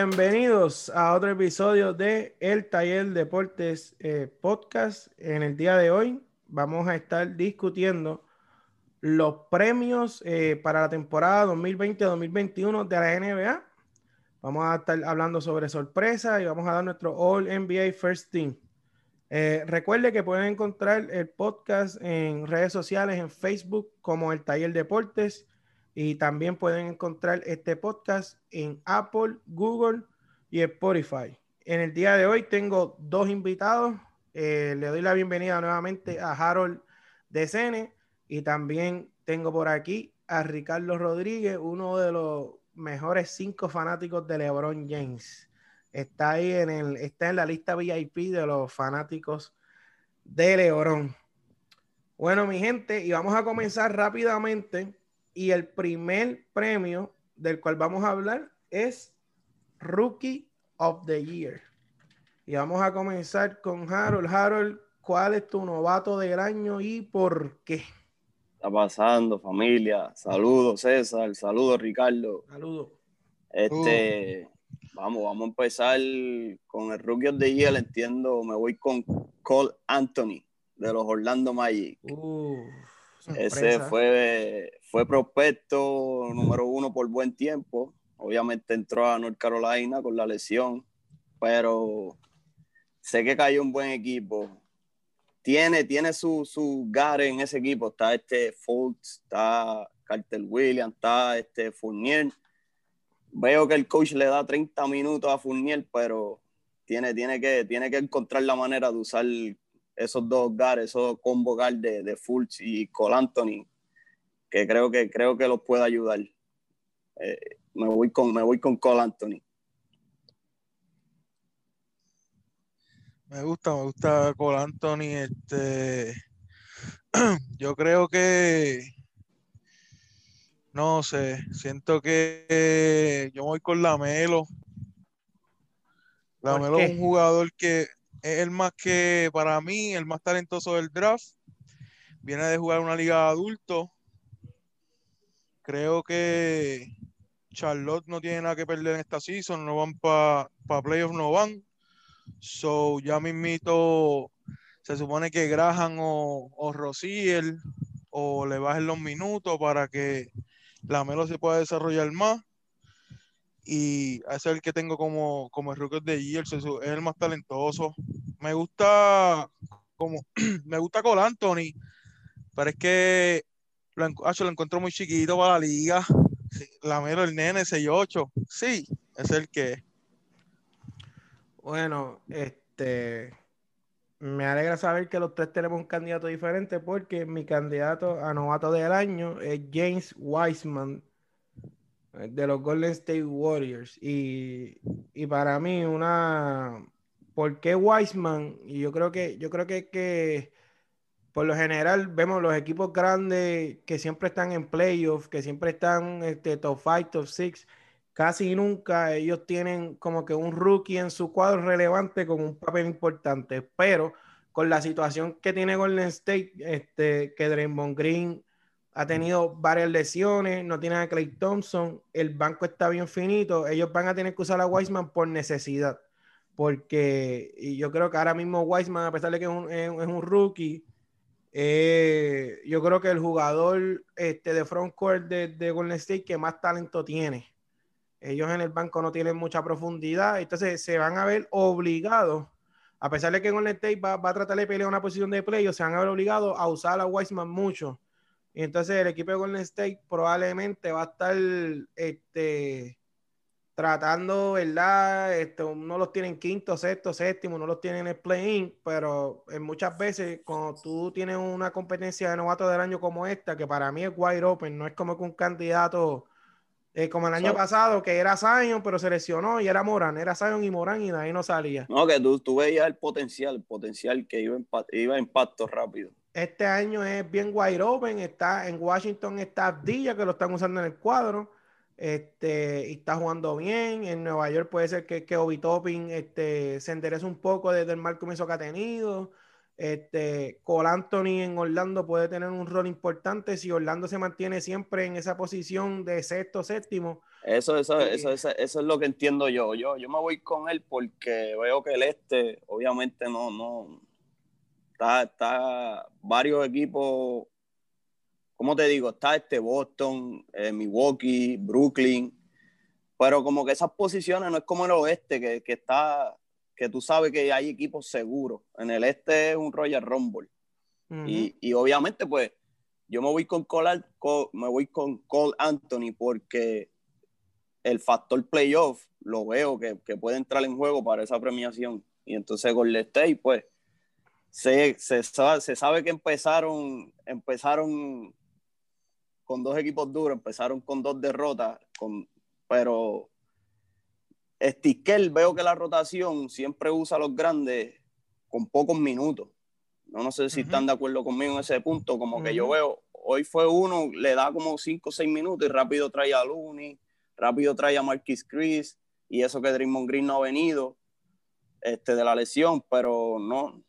Bienvenidos a otro episodio de El Taller Deportes eh, Podcast. En el día de hoy vamos a estar discutiendo los premios eh, para la temporada 2020-2021 de la NBA. Vamos a estar hablando sobre sorpresa y vamos a dar nuestro All NBA First Team. Eh, recuerde que pueden encontrar el podcast en redes sociales, en Facebook como El Taller Deportes y también pueden encontrar este podcast en Apple, Google y Spotify. En el día de hoy tengo dos invitados. Eh, le doy la bienvenida nuevamente a Harold Decene y también tengo por aquí a Ricardo Rodríguez, uno de los mejores cinco fanáticos de LeBron James. Está ahí en el, está en la lista VIP de los fanáticos de LeBron. Bueno, mi gente, y vamos a comenzar rápidamente y el primer premio del cual vamos a hablar es Rookie of the Year. Y vamos a comenzar con Harold. Harold, ¿cuál es tu novato del año y por qué? está pasando, familia? Saludos, César. Saludos, Ricardo. Saludos. Este, vamos, vamos a empezar con el Rookie of the Year. Entiendo, me voy con Cole Anthony de los Orlando Magic. Ese fue, fue prospecto número uno por buen tiempo. Obviamente entró a North Carolina con la lesión, pero sé que cayó un buen equipo. Tiene, tiene su, su gare en ese equipo. Está este Fultz, está Carter Williams, está este Fournier. Veo que el coach le da 30 minutos a Fournier, pero tiene, tiene, que, tiene que encontrar la manera de usar esos dos gares, esos combo guard de, de Fultz y Cole Anthony, que creo que, creo que los puede ayudar. Eh, me, voy con, me voy con Cole Anthony. Me gusta, me gusta Cole Anthony. Este, yo creo que, no sé, siento que yo voy con Lamelo. Lamelo es un jugador que es el más que, para mí, el más talentoso del draft. Viene de jugar una liga de adultos. Creo que Charlotte no tiene nada que perder en esta season. No van para pa playoffs, no van. So, ya mismito, se supone que Graham o, o Rosiel o le bajen los minutos para que la Melo se pueda desarrollar más y es el que tengo como, como el rookie de Year, es el más talentoso. Me gusta como me gusta Cole Anthony, pero es que lo, lo encuentro muy chiquito para la liga. La mero el nene 6'8. Sí, es el que. Bueno, este me alegra saber que los tres tenemos un candidato diferente porque mi candidato a novato del año es James Wiseman de los Golden State Warriors. Y, para mí, una. ¿Por qué Wiseman? Y yo creo que, yo creo que, que por lo general vemos los equipos grandes que siempre están en playoffs, que siempre están este, top 5, top 6. Casi nunca ellos tienen como que un rookie en su cuadro relevante con un papel importante. Pero con la situación que tiene Golden State, este, que Draymond Green ha tenido varias lesiones, no tiene a Clay Thompson, el banco está bien finito, ellos van a tener que usar a Wiseman por necesidad, porque yo creo que ahora mismo Wiseman, a pesar de que es un, es, un rookie, eh, yo creo que el jugador este, de frontcourt de, de Golden State que más talento tiene. Ellos en el banco no tienen mucha profundidad, entonces se van a ver obligados, a pesar de que Golden State va, va a tratar de pelear una posición de play, se van a ver obligados a usar a Wiseman mucho y entonces el equipo de Golden State probablemente va a estar este, tratando, ¿verdad? Este, no los tienen quinto, sexto, séptimo, no los tienen en el play-in, pero en muchas veces cuando tú tienes una competencia de novato del año como esta, que para mí es wide open, no es como que un candidato eh, como el año pasado, que era Zion, pero se lesionó y era Moran, era Zion y Moran y de ahí no salía. No, que tú, tú veías el potencial, el potencial que iba iba en impacto rápido. Este año es bien wide open. Está en Washington está Abdilla, que lo están usando en el cuadro. Este, y está jugando bien. En Nueva York puede ser que, que Obi Topping este, se enderece un poco desde el mal comienzo que ha tenido. Este, Cole Anthony en Orlando puede tener un rol importante si Orlando se mantiene siempre en esa posición de sexto, séptimo. Eso, eso, eso, eso, es lo que entiendo yo. yo. Yo me voy con él porque veo que el este, obviamente, no, no. Está, está varios equipos, ¿cómo te digo? Está este Boston, eh, Milwaukee, Brooklyn, pero como que esas posiciones no es como el oeste, que, que está que tú sabes que hay equipos seguros. En el este es un Royal Rumble. y, y, obviamente, pues, yo me voy con Cole, me voy con Cole Anthony porque el factor playoff lo veo que, que, puede entrar en juego para esa premiación. Y entonces con State, pues, se, se, sabe, se sabe que empezaron, empezaron con dos equipos duros, empezaron con dos derrotas, con, pero Sticker, veo que la rotación siempre usa a los grandes con pocos minutos. No, no sé si están de acuerdo conmigo en ese punto, como que yo veo, hoy fue uno, le da como 5 o 6 minutos y rápido trae a Looney, rápido trae a Marquis Chris y eso que Draymond Green no ha venido este, de la lesión, pero no,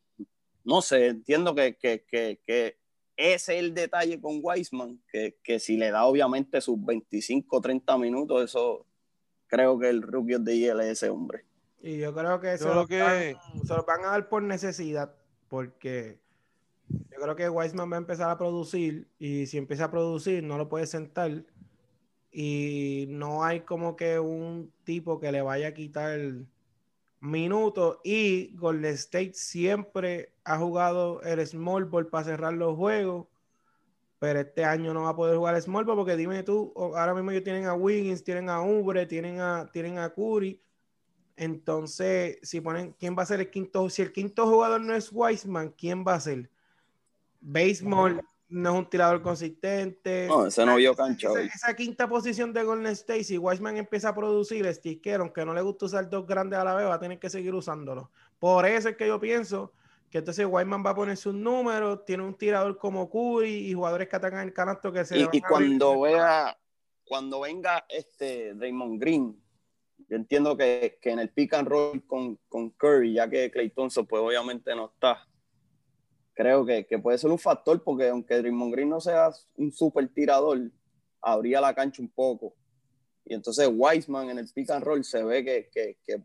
no sé, entiendo que, que, que, que ese es el detalle con Weisman, que, que si le da obviamente sus 25 o 30 minutos, eso creo que el rookie de IL es ese hombre. Y yo creo que, eso que... se lo van a dar por necesidad, porque yo creo que Weisman va a empezar a producir y si empieza a producir no lo puede sentar y no hay como que un tipo que le vaya a quitar el minuto y Golden State siempre ha jugado el small ball para cerrar los juegos pero este año no va a poder jugar Small porque dime tú, ahora mismo ellos tienen a Wiggins, tienen a Ubre, tienen a, tienen a Curry. Entonces, si ponen, ¿quién va a ser el quinto? Si el quinto jugador no es Wiseman, ¿quién va a ser? Baseball no es un tirador consistente. No, ese no vio cancha. Esa, quinta posición de Golden State, si Wiseman empieza a producir sticker, aunque no le gusta usar dos grandes a la vez, va a tener que seguir usándolo. Por eso es que yo pienso que entonces Wyman va a poner sus números, tiene un tirador como Curry y jugadores que atacan el canasto que se Y, y cuando vea, cuando venga este Draymond Green, yo entiendo que, que, en el pick and roll con, con Curry, ya que Clay Thompson pues obviamente no está, creo que, que, puede ser un factor porque aunque Draymond Green no sea un super tirador, abría la cancha un poco. Y entonces Wiseman en el pick and roll se ve que, que, que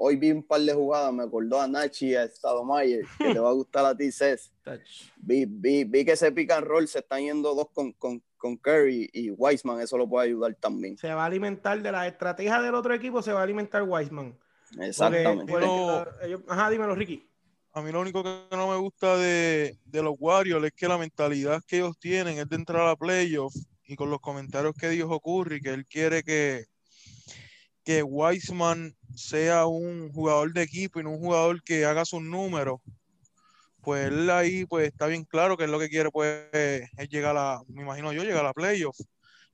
hoy vi un par de jugadas, me acordó a Nachi y a Estado Mayer, que te va a gustar a ti, Cés. Vi, vi, vi, que ese pick and roll se están yendo dos con, con, con Curry y Wiseman, eso lo puede ayudar también. Se va a alimentar de la estrategia del otro equipo, se va a alimentar Wiseman. Exactamente. ajá, dímelo, Ricky. A mí lo único que no me gusta de, de los Warriors es que la mentalidad que ellos tienen es de entrar a playoff y con los comentarios que dijo Curry, que él quiere que, que Wiseman sea un jugador de equipo y no un jugador que haga sus números, pues él ahí pues está bien claro que es lo que quiere pues es llegar a, me imagino yo, llegar a playoff.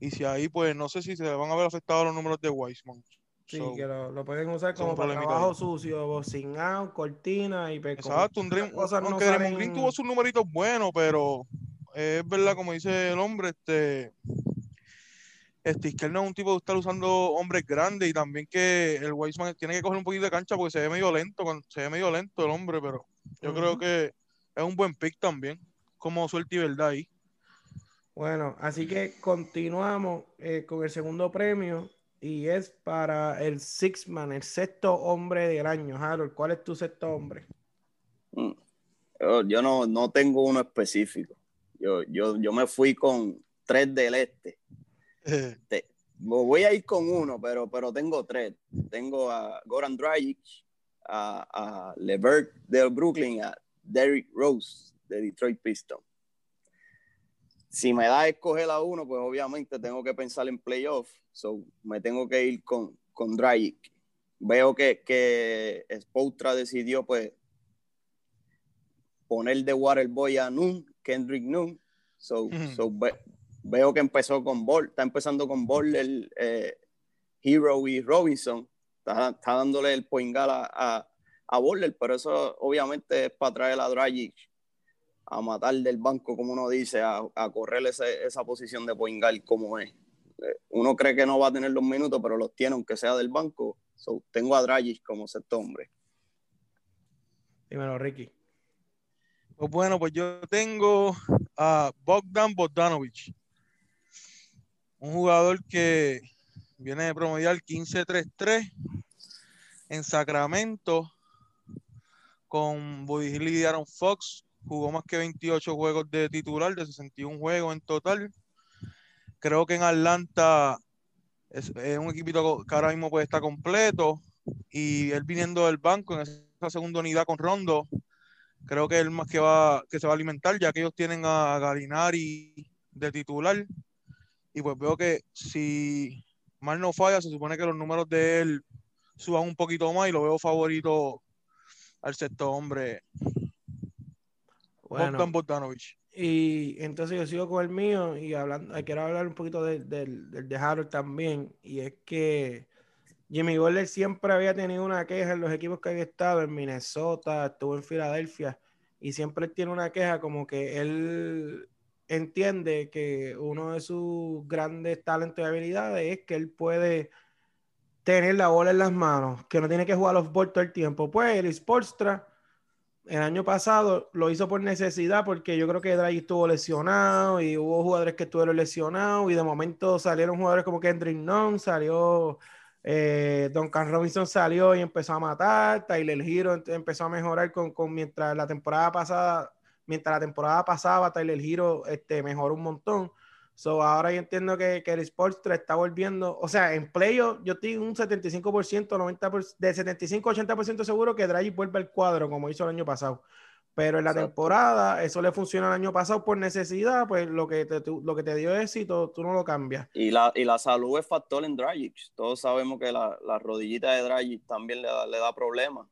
Y si ahí pues no sé si se van a ver afectados los números de Wiseman. Sí, que lo, pueden usar como para trabajo sucio, sin out, cortina y pues, Exacto, un Dream, aunque no Green tuvo sus numeritos buenos, pero es verdad, como dice el hombre, este Sticker no es un tipo de estar usando hombres grandes y también que el Weisman tiene que coger un poquito de cancha porque se ve medio lento, se ve medio lento el hombre, pero yo creo que es un buen pick también, como suerte y verdad ahí. Bueno, así que continuamos eh, con el segundo premio y es para el Six Man, el sexto hombre del año. Harold, ¿cuál es tu sexto hombre? Mm, yo, no, no tengo uno específico. Yo, yo, yo me fui con tres del este. voy a ir con uno, pero, pero tengo tres. Tengo a Goran Dragic, a, a Levert de Brooklyn, a Derrick Rose de Detroit Pistons. Si me da a escoger a uno, pues obviamente tengo que pensar en playoff. So me tengo que ir con, con Dragic. Veo que, que Spoutra decidió pues poner de Waterboy a Noon, Kendrick Noon. So, so veo que empezó con Ball, está empezando con Ball, el eh, Hero y Robinson, está, dándole el poingal a, a, a pero eso obviamente es para traer a Dragic a matar del banco, como uno dice, a, a correr esa posición de poingal como es. Eh, uno cree que no va a tener los minutos, pero los tiene, aunque sea del banco. tengo a Dragic como sexto hombre. Dímelo, Ricky. Pues bueno, pues yo tengo a Bogdan Bogdanovic, un jugador que viene de promediar 15-3-3 en Sacramento con Hill y Aaron Fox. Jugó más que 28 juegos de titular, de 61 juegos en total. Creo que en Atlanta es, un equipito que ahora mismo puede estar completo. Y él viniendo del banco en esa segunda unidad con Rondo, creo que él más que va que se va a alimentar, ya que ellos tienen a Galinari de titular. Y pues veo que si mal no falla, se supone que los números de él suban un poquito más y lo veo favorito al sexto hombre. Bueno, Bogdan Y entonces yo sigo con el mío y hablando, quiero hablar un poquito del de, Harold también. Y es que Jimmy Butler siempre había tenido una queja en los equipos que había estado, en Minnesota, estuvo en Filadelfia, y siempre tiene una queja como que él entiende que uno de sus grandes talentos y habilidades es que él puede tener la bola en las manos, que no tiene que jugar los balls todo el tiempo. Pues el Sportstra el año pasado lo hizo por necesidad porque yo creo que Draghi estuvo lesionado y hubo jugadores que estuvieron lesionados y de momento salieron jugadores como Kendrick Nunn, salió eh, Duncan Robinson salió y empezó a matar, Tyler Hero empezó a mejorar con, con mientras la temporada pasada mientras la temporada pasaba, Tyler Hero este, mejoró un montón. So, ahora yo entiendo que, que el Sports 3 está volviendo, o sea, en playoff yo tengo un 75%, 90%, de 75-80% seguro que Draghi vuelve al cuadro como hizo el año pasado. Pero en la temporada, eso le funcionó el año pasado por necesidad, pues lo que te, lo que te dio éxito, tú no lo cambias. Y la, y la salud es factor en Dragic. Todos sabemos que la, la rodillita de Dragic también le da, le da problemas.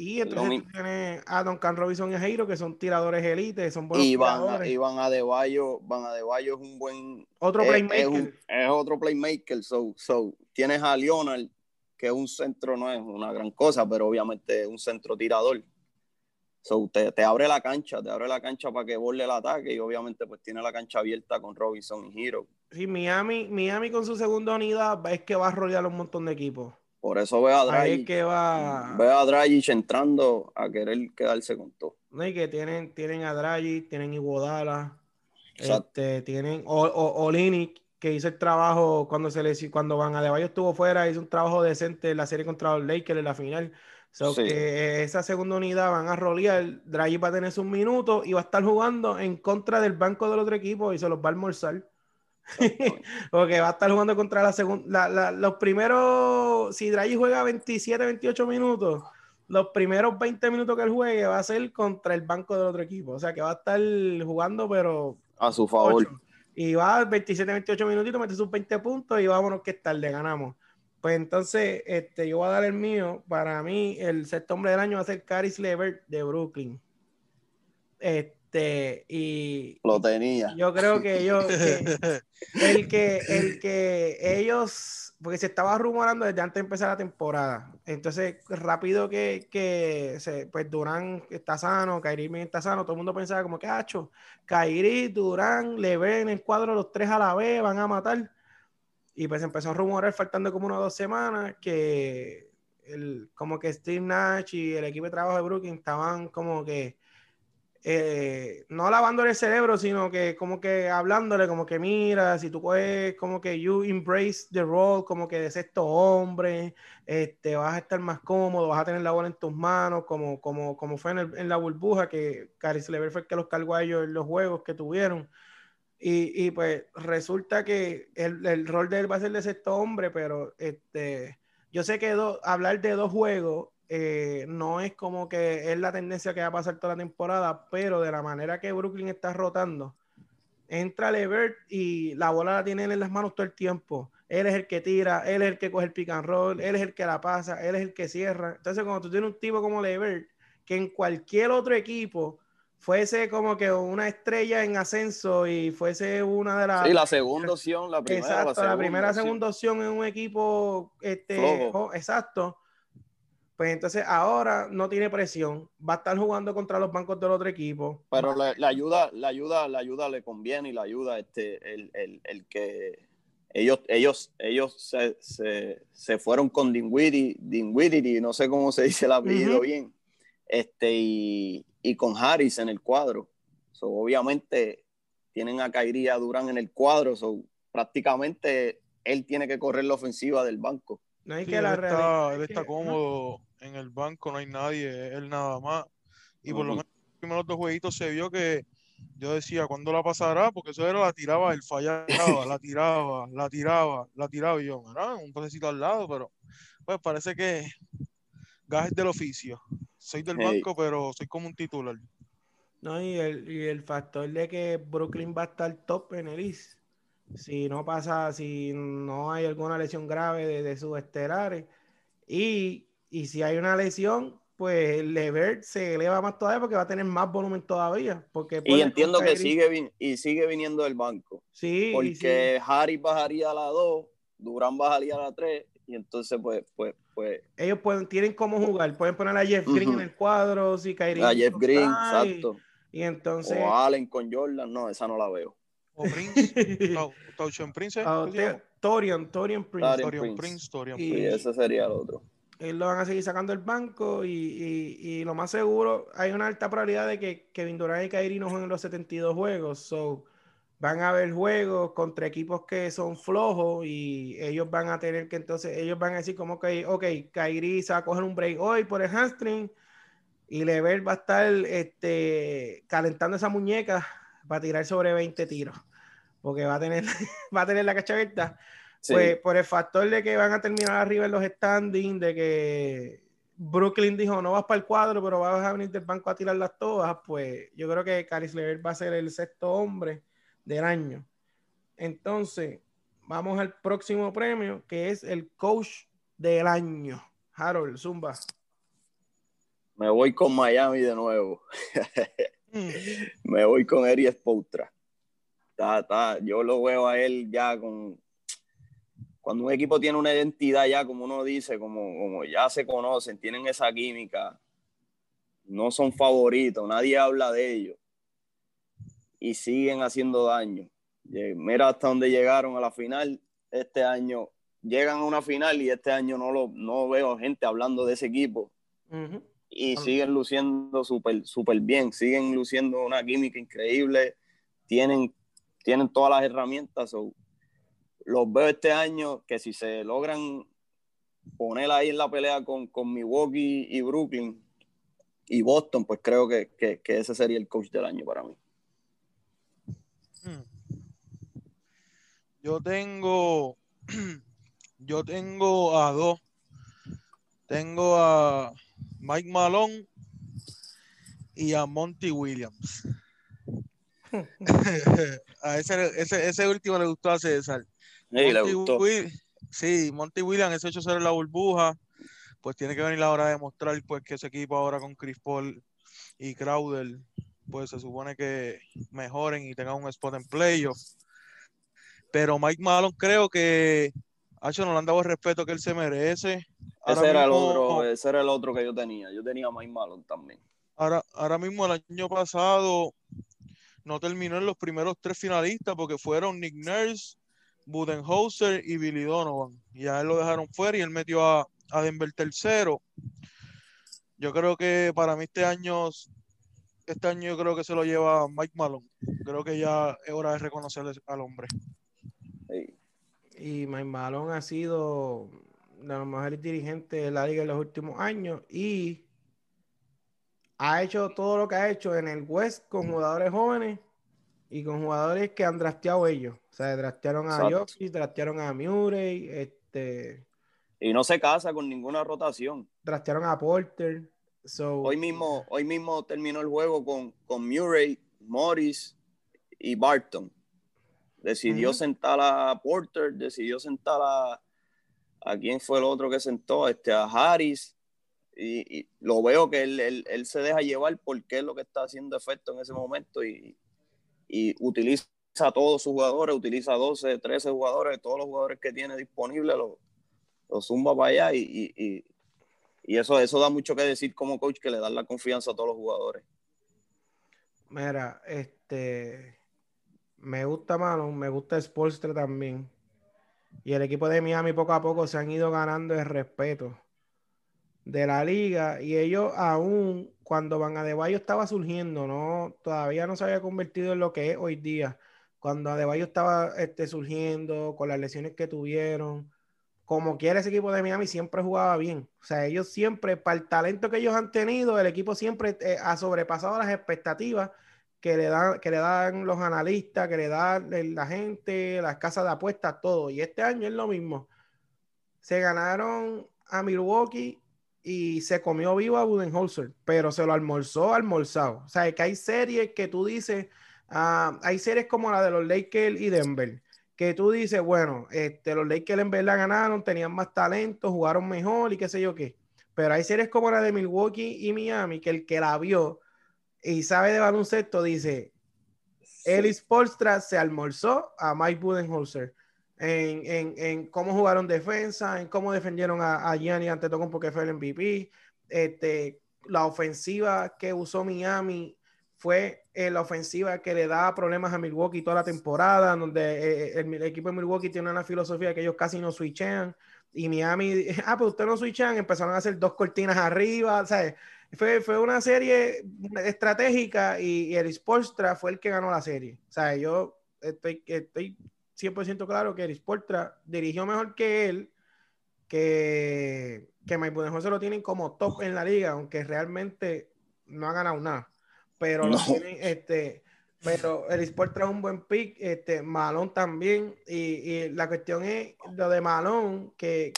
Y entonces tienes a Duncan Robinson y a Jairo, que son tiradores elite, son buenos y van, tiradores. Y Van Adebayo, Van Adebayo es un buen... Otro playmaker. Es, otro playmaker. So, so, tienes a Leonard, que es un centro, no es una gran cosa, pero obviamente es un centro tirador. So, te, te, abre la cancha, te abre la cancha para que borle el ataque y obviamente pues tiene la cancha abierta con Robinson y Hero. Sí, Miami, Miami con su segunda unidad es que va a rodear un montón de equipos. Por eso veo a Dragic. que va... Veo a Dragic entrando a querer quedarse con todo. No, y que tienen, tienen a Dragic, tienen Iguodala, este, tienen o, o, que hizo el trabajo cuando se le cuando Van Adebayo estuvo fuera, hizo un trabajo decente en la serie contra los Lakers en la final. So que esa segunda unidad van a rolear, Dragic va a tener sus minutos y va a estar jugando en contra del banco del otro equipo y se los va a almorzar. Porque va a estar jugando contra la segunda. los primeros, si Draghi juega 27, 28 minutos, los primeros 20 minutos que él juegue va a ser contra el banco del otro equipo. O sea que va a estar jugando, pero. A su favor. Y va 27, 28 minutitos, mete sus 20 puntos y vámonos que le ganamos. Pues entonces, este, yo voy a dar el mío. Para mí, el sexto hombre del año va a ser Caris Levert de Brooklyn. Este este, y lo tenía. Yo creo que ellos, el que, el que ellos, porque se estaba rumorando desde antes de empezar la temporada. Entonces, rápido que, que se, pues Durán está sano, Kairi está sano, todo el mundo pensaba como que, hacho, Kairi, Durán, le ven el cuadro los tres a la vez, van a matar. Y pues empezó a rumorar faltando como unas dos semanas que el, como que Steve Nash y el equipo de trabajo de Brooklyn estaban como que eh, no lavándole el cerebro, sino que como que hablándole, como que mira, si tú puedes, como que you embrace the role, como que de sexto hombre, este, vas a estar más cómodo, vas a tener la bola en tus manos, como, como, como fue en, la burbuja, que Caris Lever fue el que los cargó a ellos en los juegos que tuvieron. Y, pues resulta que el, el, rol de él va a ser de sexto hombre, pero este, yo sé que hablar de dos juegos eh, no es como que es la tendencia que va a pasar toda la temporada, pero de la manera que Brooklyn está rotando, entra Levert y la bola la tiene en las manos todo el tiempo. Él es el que tira, él es el que coge el pick and roll, él es el que la pasa, él es el que cierra. Entonces, cuando tú tienes un tipo como Levert, que en cualquier otro equipo fuese como que una estrella en ascenso y fuese una de las. Sí, la segunda opción, la primera. Exacto, la, primera, segunda opción en un equipo. Este, exacto pues entonces ahora no tiene presión, va a estar jugando contra los bancos del otro equipo. Pero la, ayuda, la ayuda, la ayuda le conviene y la ayuda este, el, que ellos, ellos, ellos se, fueron con Dinwiddie, Dinwiddie, no sé cómo se dice el apellido bien. este, y, con Harris en el cuadro. obviamente tienen a Kyrie Durán en el cuadro, so, prácticamente él tiene que correr la ofensiva del banco. No hay que la él está, él está cómodo en el banco, no hay nadie, él nada más. Y por lo menos en los primeros dos jueguitos se vio que yo decía, ¿cuándo la pasará? Porque eso era la tiraba, él fallaba, la tiraba, la tiraba, la tiraba y yo, Un pasecito al lado, pero pues parece que gajes del oficio. Soy del banco, pero soy como un titular. No, y el, y el factor de que Brooklyn va a estar top en el East. Si no pasa, si no hay alguna lesión grave de, de sus estelares. Y, y si hay una lesión, pues Levert se eleva más todavía porque va a tener más volumen todavía. Porque y entiendo que sigue, y sigue viniendo del banco. Sí. Porque Harry bajaría a la 2, Durán bajaría a la 3, y entonces pues, pues, pues. Ellos pueden, tienen cómo jugar, pueden poner a Jeff Green en el cuadro, si Kyrie. A Jeff Green, exacto. Y entonces. O Allen con Jordan, no, esa no la veo. O Prince, Prince, ah, Torian, Torian Prince. Torian Prince, Torian Prince. Y ese sería el otro él lo van a seguir sacando el banco y, lo más seguro, hay una alta probabilidad de que Kevin Durant y Kyrie no jueguen los 72 juegos. So, van a haber juegos contra equipos que son flojos y ellos van a tener que entonces, ellos van a decir como que, ok, Kyrie se va a coger un break hoy por el hamstring y Lever va a estar este, calentando esa muñeca para tirar sobre 20 tiros porque va a tener, va a tener la cacha abierta pues por el factor de que van a terminar arriba en los standings, de que Brooklyn dijo no vas para el cuadro, pero vas a venir del banco a tirar las todas, pues yo creo que Caris Lever va a ser el sexto hombre del año. Entonces, vamos al próximo premio, que es el coach del año. Harold, Zumba. Me voy con Miami de nuevo. Mm. Me voy con Eri Spoutra. Yo lo veo a él ya con cuando un equipo tiene una identidad ya, como uno dice, como, como ya se conocen, tienen esa química, no son favoritos, nadie habla de ellos y siguen haciendo daño. Mira hasta dónde llegaron a la final este año. Llegan a una final y este año no, lo, no veo gente hablando de ese equipo. Y siguen luciendo súper super bien, siguen luciendo una química increíble, tienen, tienen todas las herramientas los veo este año que si se logran poner ahí en la pelea con, con Milwaukee y Brooklyn y Boston, pues creo que, ese sería el coach del año para mí. Hmm. Yo tengo, yo tengo a dos. Tengo a Mike Malone y a Monty Williams. a ese, ese, ese, último le gustó a César. Sí, Monty Williams, ese hecho ser la burbuja, pues tiene que venir la hora de demostrar pues, que ese equipo ahora con Chris Paul y Crowder, pues se supone que mejoren y tengan un spot en playoff. Pero Mike Malone creo que hecho no le han dado el respeto que él se merece. ese, era el otro, ese era el otro que yo tenía. Yo tenía a Mike Malone también. Ahora, ahora mismo el año pasado no terminó en los primeros tres finalistas porque fueron Nick Nurse, Budenholzer y Billy Donovan. Y a él lo dejaron fuera y él metió a, Denver tercero. Yo creo que para mí este año, este año yo creo que se lo lleva Mike Malone. Creo que ya es hora de reconocerle al hombre. Y Mike Malone ha sido de los mejores dirigentes de la liga en los últimos años y ha hecho todo lo que ha hecho en el West con jugadores jóvenes y con jugadores que han drafteado ellos. O sea, draftearon a Jokic, draftearon a Murray, este... Y no se casa con ninguna rotación. Draftearon a Porter. hoy, mismo, hoy mismo terminó el juego con, con Murray, Morris y Barton. Decidió sentar a Porter, decidió sentar a... ¿A quién fue el otro que sentó? Este, a Harris. Y, lo veo que él, él, él, se deja llevar porque es lo que está haciendo efecto en ese momento y, y utiliza a todos sus jugadores, utiliza 12, 13 jugadores, todos los jugadores que tiene disponibles, los lo zumba para allá y, y, y, eso, eso da mucho que decir como coach que le da la confianza a todos los jugadores. Mira, este me gusta Malon, me gusta Spolstra también. Y el equipo de Miami poco a poco se han ido ganando el respeto de la liga y ellos aún cuando Van Adebayo estaba surgiendo, no, todavía no se había convertido en lo que es hoy día. Cuando Adebayo estaba este, surgiendo con las lesiones que tuvieron, como quiera ese equipo de Miami siempre jugaba bien. O sea, ellos siempre, para el talento que ellos han tenido, el equipo siempre eh, ha sobrepasado las expectativas que le, dan, que le dan los analistas, que le dan la gente, las casas de apuestas, todo. Y este año es lo mismo. Se ganaron a Milwaukee y se comió vivo a Budenholzer, pero se lo almorzó almorzado. O sea, que hay series que tú dices, ah, hay series como la de los Lakers y Denver, que tú dices, bueno, este, los Lakers en verdad ganaron, tenían más talento, jugaron mejor y qué sé yo qué. Pero hay series como la de Milwaukee y Miami, que el que la vio y sabe de baloncesto dice, Ellis Polstra se almorzó a Mike Budenholzer en, cómo jugaron defensa, en cómo defendieron a, a Gianni ante todo porque fue el MVP. Este, la ofensiva que usó Miami fue eh, la ofensiva que le da problemas a Milwaukee toda la temporada, donde eh, eh, el, equipo de Milwaukee tiene una filosofía que ellos casi no switchean. Y Miami, ah, pues ustedes no switchan, empezaron a hacer dos cortinas arriba, ¿sabes? Fue, fue una serie estratégica y, el Sportstra fue el que ganó la serie. O sea, yo estoy, estoy 100% claro que Eris Portra dirigió mejor que él, que, que Mike Budenholzer lo tienen como top en la liga, aunque realmente no ha ganado nada. Pero lo tienen, este, pero Eris Portra es un buen pick, este, Malón también, y, la cuestión es lo de Malón, que,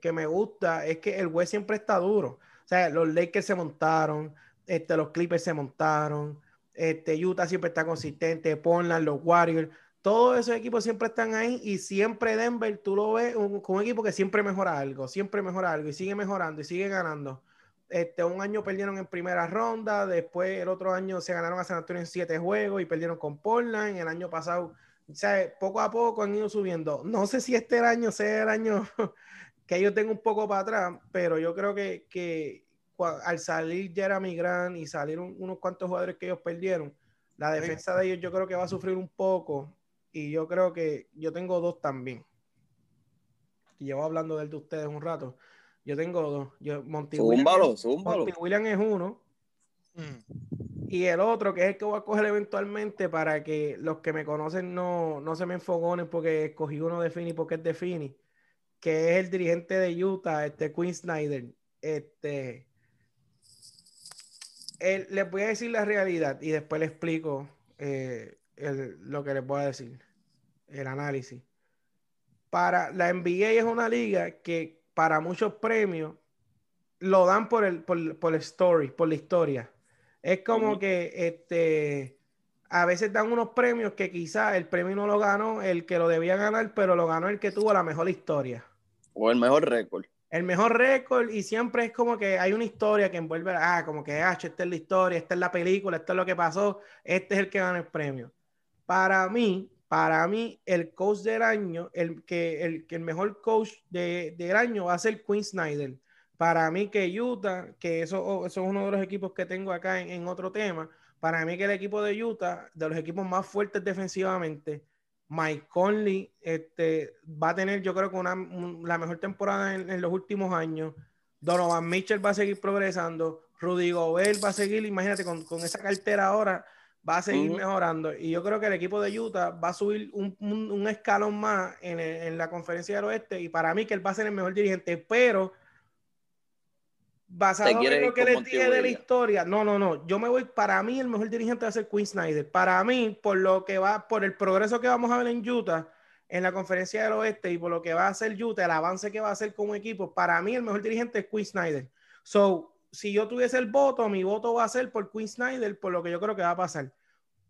que, me gusta, es que el güey siempre está duro. O sea, los Lakers se montaron, este, los Clippers se montaron, este, Utah siempre está consistente, Portland, los Warriors todos esos equipos siempre están ahí y siempre Denver, tú lo ves con un, equipo que siempre mejora algo, siempre mejora algo y sigue mejorando y sigue ganando. Este, un año perdieron en primera ronda, después el otro año se ganaron a San Antonio en siete juegos y perdieron con Portland. El año pasado, o sea, poco a poco han ido subiendo. No sé si este año sea el año que ellos tengan un poco para atrás, pero yo creo que, que al salir Jeremy Grant y salir unos cuantos jugadores que ellos perdieron, la defensa de ellos yo creo que va a sufrir un poco y yo creo que yo tengo dos también. Y llevo hablando del de ustedes un rato. Yo tengo dos. Yo, Monty, Williams, es uno. Mm. Y el otro, que es el que voy a coger eventualmente para que los que me conocen no, no se me enfogonen porque escogí uno de Fini porque es de Fini, que es el dirigente de Utah, este Quinn Snyder. Este, les voy a decir la realidad y después le explico eh, lo que les voy a decir el análisis. Para la NBA es una liga que para muchos premios lo dan por el, por, por story, por la historia. Es como que este a veces dan unos premios que quizás el premio no lo ganó el que lo debía ganar, pero lo ganó el que tuvo la mejor historia. O el mejor récord. El mejor récord y siempre es como que hay una historia que envuelve, ah, como que, ah, esta es la historia, esta es la película, esto es lo que pasó, este es el que gana el premio. Para mí, para mí, el coach del año, el que el, que el mejor coach de, del año va a ser Quinn Snyder. Para mí que Utah, que eso, oh, eso es uno de los equipos que tengo acá en, otro tema, para mí que el equipo de Utah, de los equipos más fuertes defensivamente, Mike Conley este, va a tener, yo creo que una, la mejor temporada en, los últimos años. Donovan Mitchell va a seguir progresando. Rudy Gobert va a seguir, imagínate, con, con esa cartera ahora va a seguir mejorando. Y yo creo que el equipo de Utah va a subir un, un, escalón más en, en, la conferencia del oeste. Y para mí que él va a ser el mejor dirigente, pero basado en lo que les dije de la historia, no, no, no. Yo me voy, para mí el mejor dirigente va a ser Quinn Snyder. Para mí, por lo que va, por el progreso que vamos a ver en Utah, en la conferencia del oeste y por lo que va a hacer Utah, el avance que va a hacer como equipo, para mí el mejor dirigente es Quinn Snyder. So, si yo tuviese el voto, mi voto va a ser por Quinn Snyder, por lo que yo creo que va a pasar.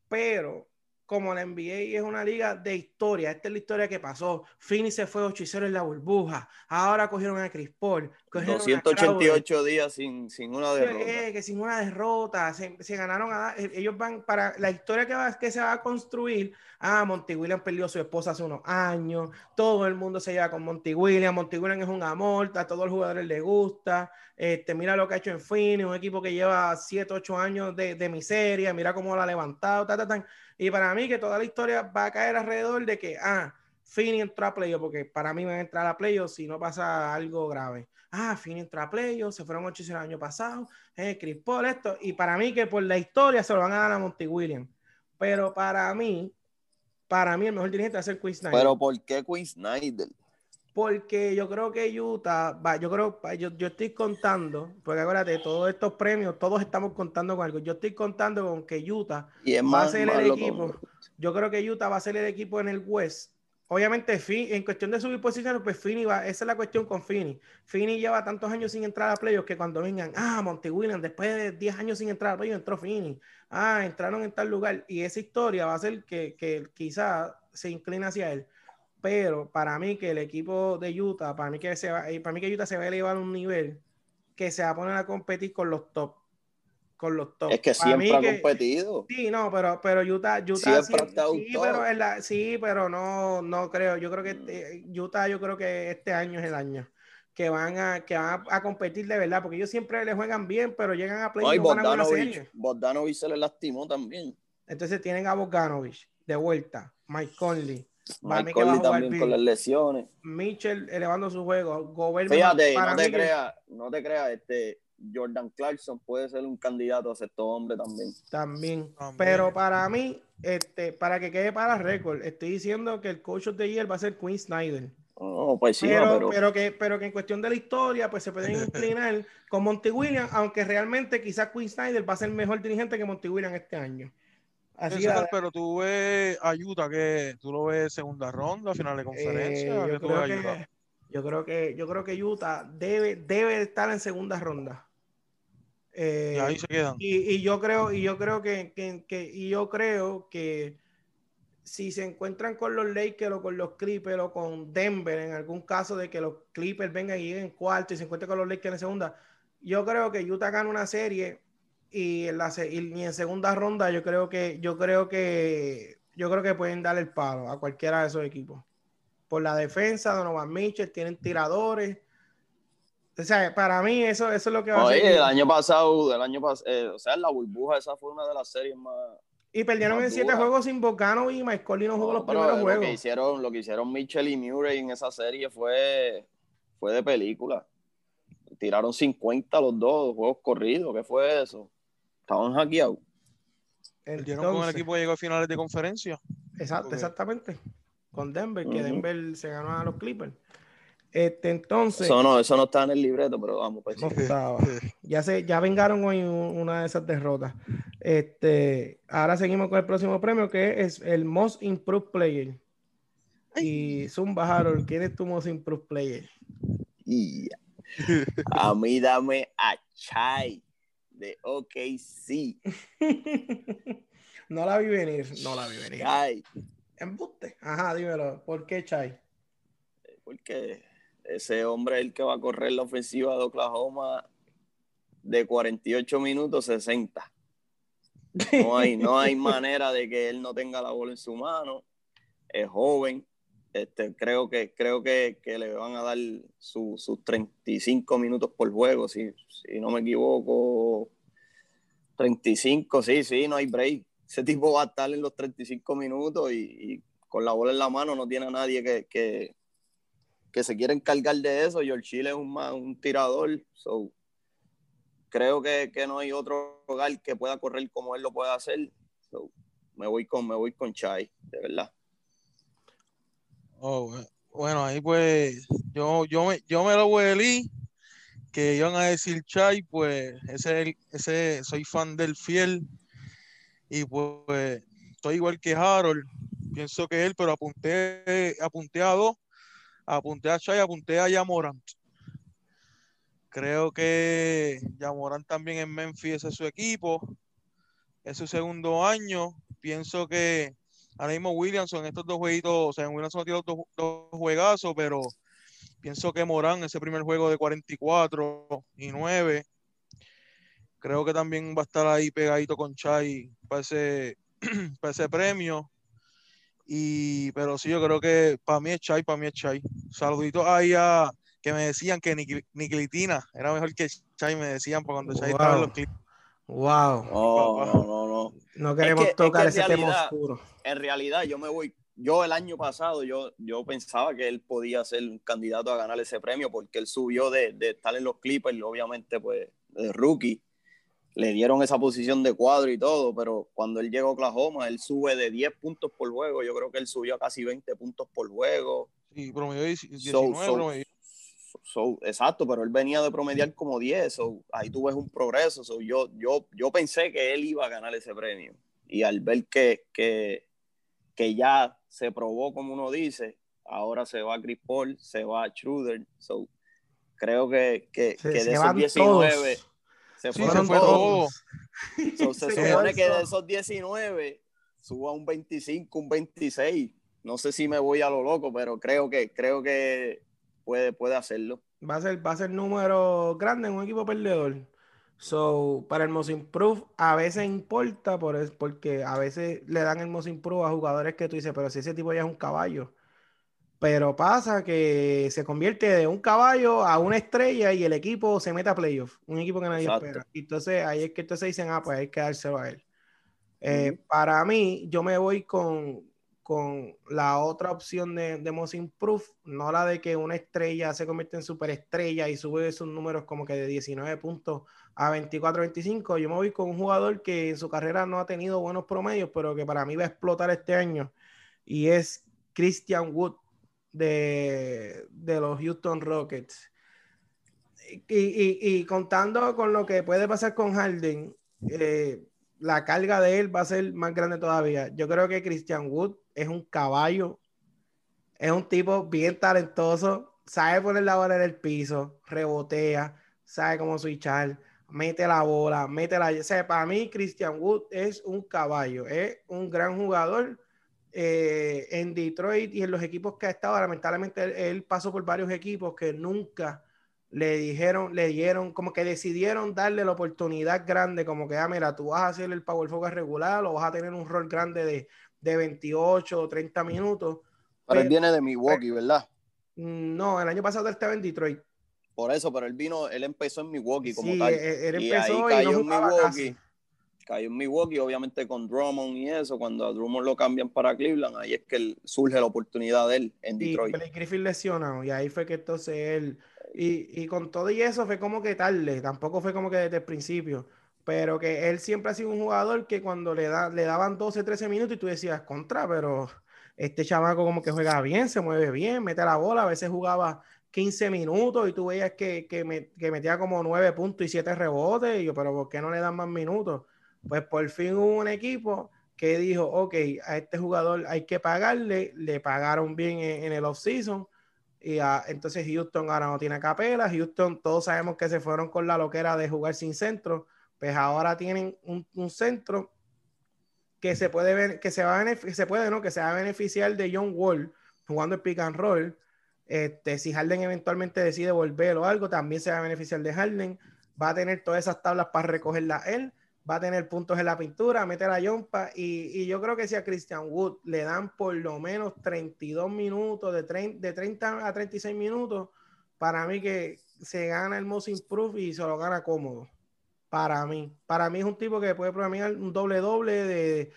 Pero como la NBA es una liga de historia, esta es la historia que pasó. Fini se fue 8 y en la burbuja. Ahora cogieron a Chris Paul. 288 días sin, sin, una derrota. que sin una derrota. Se, ganaron a, eh, Ellos van para la historia que, va, que se va a construir. Ah, Monty Williams perdió a su esposa hace unos años. Todo el mundo se lleva con Monty Williams. Monty Williams es un amor. A todos los jugadores les gusta. Este, mira lo que ha hecho en Fini, un equipo que lleva 7, 8 años de, de miseria. Mira cómo lo ha levantado. Ta, ta, ta. Y para mí que toda la historia va a caer alrededor de que, ah, Fini entró a playoff, porque para mí van a entrar a playoff si no pasa algo grave. Ah, a playoff, se fueron 8 el año pasado, eh, Chris Paul, esto, y para mí que por la historia se lo van a dar a Monty Williams. Pero para mí, para mí el mejor dirigente va a ser Quinn Snyder. Pero ¿por qué Quinn Snyder? Porque yo creo que Utah, va, yo creo, yo, yo estoy contando, porque acuérdate, todos estos premios, todos estamos contando con algo. Yo estoy contando con que Utah va a ser el equipo. Yo creo que Utah va a ser el equipo en el West. Obviamente, en cuestión de subir posiciones, pues Fini va, esa es la cuestión con Fini. Fini lleva tantos años sin entrar a playoffs que cuando vengan, ah, Monty Williams, después de 10 años sin entrar a playoffs, entró Fini. Ah, entraron en tal lugar. Y esa historia va a ser que, que quizá se inclina hacia él pero para mí que el equipo de Utah, para mí que se va, eh, para mí que Utah se va a elevar a un nivel que se va a poner a competir con los top. Con los top. Es que siempre ha competido. Sí, no, pero, pero Utah, Utah sí, pero la, sí, pero no, no creo. Yo creo que eh, Utah, yo creo que este año es el año que van a, que van a, competir de verdad, porque ellos siempre le juegan bien, pero llegan a play y no. Bogdanovich se le lastimó también. Entonces tienen a Bogdanovich de vuelta, Mike Conley, Mike Conley también con las lesiones. Mitchell elevando su juego. Fíjate, no te creas, no te creas, este Jordan Clarkson puede ser un candidato a sexto hombre también. también. Pero para mí, este, para que quede para récord, estoy diciendo que el coach de year va a ser Quinn Snyder. Oh, pues sí, pero, pero, que, pero que en cuestión de la historia, pues se pueden inclinar con Monty Williams, aunque realmente quizás Quinn Snyder va a ser mejor dirigente que Monty Williams este año pero tú ves ayuda que tú lo ves segunda ronda, final de conferencia. Eh, yo, creo que, yo, creo que, yo creo que Utah debe, debe estar en segunda ronda. Eh, y ahí se quedan. Y, yo creo, y yo creo que, que, y yo creo que si se encuentran con los Lakers o con los Clippers o con Denver, en algún caso de que los Clippers vengan y lleguen cuarto y se encuentren con los Lakers en segunda, yo creo que Utah gana una serie y en, la, y en segunda ronda yo creo que yo creo que yo creo que pueden dar el palo a cualquiera de esos equipos. Por la defensa, Donovan Mitchell, tienen tiradores. O sea, para mí eso, eso es lo que va a ser. El año pasado, el año pasado, eh, o sea, la burbuja, esa fue una de las series más. Y perdieron en siete juegos sin Bocano y Mike Conley no jugó los primeros juegos. Lo que, hicieron, lo que hicieron Mitchell y Murray en esa serie fue, fue de película. Tiraron 50 los dos juegos corridos. ¿Qué fue eso? Estaban hackeados. Perdieron con el equipo que llegó a finales de conferencia. Exacto, exactamente. Con Denver, que Denver se ganó a los Clippers. Este, entonces. Eso no, eso no está en el libreto, pero vamos, pues. Ya se, ya vengaron hoy una de esas derrotas. Este, ahora seguimos con el próximo premio, que es el Most Improved Player. Y Zumba Harold, ¿quién es tu Most Improved Player? A mí dame a Chai de OKC. no la vi venir, no la vi venir. Chai. Embuste. Ajá, dímelo. ¿Por qué Chai? Porque ese hombre es el que va a correr la ofensiva de Oklahoma de 48 minutos 60. No hay, no hay manera de que él no tenga la bola en su mano. Es joven. Este, creo que, creo que, le van a dar sus 35 minutos por juego, si, si no me equivoco. 35, sí, sí, no hay break. Ese tipo va a estar en los 35 minutos y, con la bola en la mano no tiene a nadie que, que, se quiera encargar de eso. el Chile es un, un tirador. So, creo que, no hay otro lugar que pueda correr como él lo puede hacer. me voy con, me voy con Chai, de verdad. Oh, bueno, ahí pues yo, yo, me, yo me lo huelí que iban a decir Chai, pues ese, ese soy fan del fiel y pues estoy igual que Harold, pienso que él, pero apunté, apunté a dos, apunté a Chai, apunté a Yamorant. Creo que Yamorant también en Memphis es su equipo, es su segundo año, pienso que ahora mismo Williamson, estos dos jueguitos, o sea, en Williamson ha dos, dos juegazos, pero pienso que Morán, ese primer juego de 44 y 9, creo que también va a estar ahí pegadito con Chai para ese, para ese premio. Y, pero sí, yo creo que para mí es Chai, para mí es Chai. Saluditos ahí a que me decían que Niklitina era mejor que Chai, me decían por cuando Chai estaba en los clips. Wow. no, no, no. No queremos tocar ese tema oscuro. En realidad, yo me voy yo el año pasado, yo, yo pensaba que él podía ser un candidato a ganar ese premio porque él subió de, de estar en los Clippers, obviamente, pues, de rookie. Le dieron esa posición de cuadro y todo, pero cuando él llegó a Oklahoma, él sube de 10 puntos por juego. Yo creo que él subió a casi 20 puntos por juego. Sí, promedio 19, exacto, pero él venía de promediar como 10. ahí tú ves un progreso. yo, yo, yo pensé que él iba a ganar ese premio. Y al ver que, que, que ya se probó, como uno dice, ahora se va Chris Paul, se va Schroeder. So, creo que, que, que de esos 19 se fueron todos. se, supone que de esos 19 suba un 25, un 26. No sé si me voy a lo loco, pero creo que, creo que puede, puede hacerlo. Va a ser, va a ser número grande en un equipo perdedor. So, para el Most Improve a veces importa por porque a veces le dan el Most Improve a jugadores que tú dices, pero si ese tipo ya es un caballo. Pero pasa que se convierte de un caballo a una estrella y el equipo se mete a playoff, un equipo que nadie espera. Entonces ahí es que entonces dicen, ah, pues hay que dárselo a él. Eh, para mí, yo me voy con, con la otra opción de, de Most Improve, no la de que una estrella se convierte en superestrella y sube sus números como que de 19 puntos a 24-25. Yo me voy con un jugador que en su carrera no ha tenido buenos promedios, pero que para mí va a explotar este año. Y es Christian Wood de, los Houston Rockets. Y, contando con lo que puede pasar con Harden, eh, la carga de él va a ser más grande todavía. Yo creo que Christian Wood es un caballo, es un tipo bien talentoso, sabe poner la bola en el piso, rebotea, sabe cómo switchar mete la bola, mete la... O para mí Christian Wood es un caballo, es un gran jugador. Eh, en Detroit y en los equipos que ha estado, lamentablemente él, pasó por varios equipos que nunca le dijeron, le dieron, como que decidieron darle la oportunidad grande, como que, ah, mira, tú vas a hacer el power focus regular o vas a tener un rol grande de, de 28 o 30 minutos. Pero, él viene de Milwaukee, ¿verdad? No, el año pasado él estaba en Detroit. Por eso, pero él vino, él empezó en Milwaukee como tal. E-, él empezó y, ahí cayó en Milwaukee. Cayó en Milwaukee, obviamente con Drummond y eso. Cuando a Drummond lo cambian para Cleveland, ahí es que surge la oportunidad de él en Detroit. Y Griffin lesionado, y ahí fue que entonces él. Y, y, con todo y eso fue como que tarde, tampoco fue como que desde el principio. Pero que él siempre ha sido un jugador que cuando le, da, le daban 12, 13 minutos y tú decías contra, pero este chamaco como que juega bien, se mueve bien, mete la bola, a veces jugaba 15 minutos y tú veías que, que, me, que, metía como 9 puntos y 7 rebotes. Y yo, pero ¿por qué no le dan más minutos? Pues por fin hubo un equipo que dijo, ok, a este jugador hay que pagarle, le pagaron bien en, el offseason. Y entonces Houston ahora no tiene capela. Houston, todos sabemos que se fueron con la loquera de jugar sin centro. Pues ahora tienen un, centro que se puede ver, que se va a se puede, ¿no? Que se va a beneficiar de John Wall jugando el pick and roll este, si Harden eventualmente decide volver o algo, también se va a beneficiar de Harden. Va a tener todas esas tablas para recogerla él. Va a tener puntos en la pintura, meter a Yompa. Y, y, yo creo que si a Christian Wood le dan por lo menos 32 minutos, de, de 30 a 36 minutos, para mí que se gana el most improve y se lo gana cómodo. Para mí. Para mí es un tipo que puede programar un doble-doble de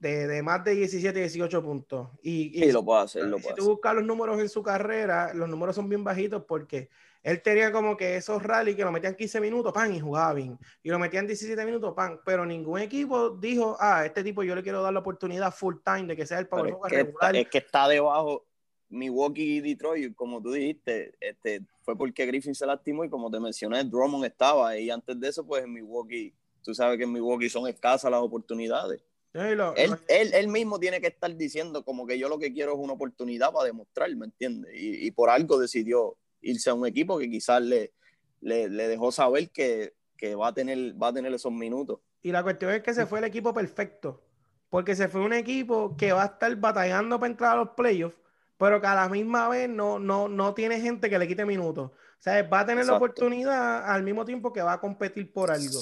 de, más de 17, 18 puntos. Y, y lo puede hacer, lo Si tú buscas los números en su carrera, los números son bien bajitos porque él tenía como que esos rallies que lo metían 15 minutos, pan, y jugaba bien. Y lo metían 17 minutos, pan. Pero ningún equipo dijo, ah, este tipo yo le quiero dar la oportunidad full time de que sea el power es que, regular. es que está debajo Milwaukee y Detroit, como tú dijiste, este, fue porque Griffin se lastimó y como te mencioné, Drummond estaba. Y antes de eso, pues en Milwaukee, tú sabes que en Milwaukee son escasas las oportunidades él, él, mismo tiene que estar diciendo como que yo lo que quiero es una oportunidad para demostrar, ¿me entiendes? Y, por algo decidió irse a un equipo que quizás le, le, dejó saber que, va, a tener, va a tener esos minutos. Y la cuestión es que se fue el equipo perfecto, porque se fue un equipo que va a estar batallando para entrar a los playoffs, pero que a la misma vez no, no, no tiene gente que le quite minutos. O sea, va a tener la oportunidad al mismo tiempo que va a competir por algo.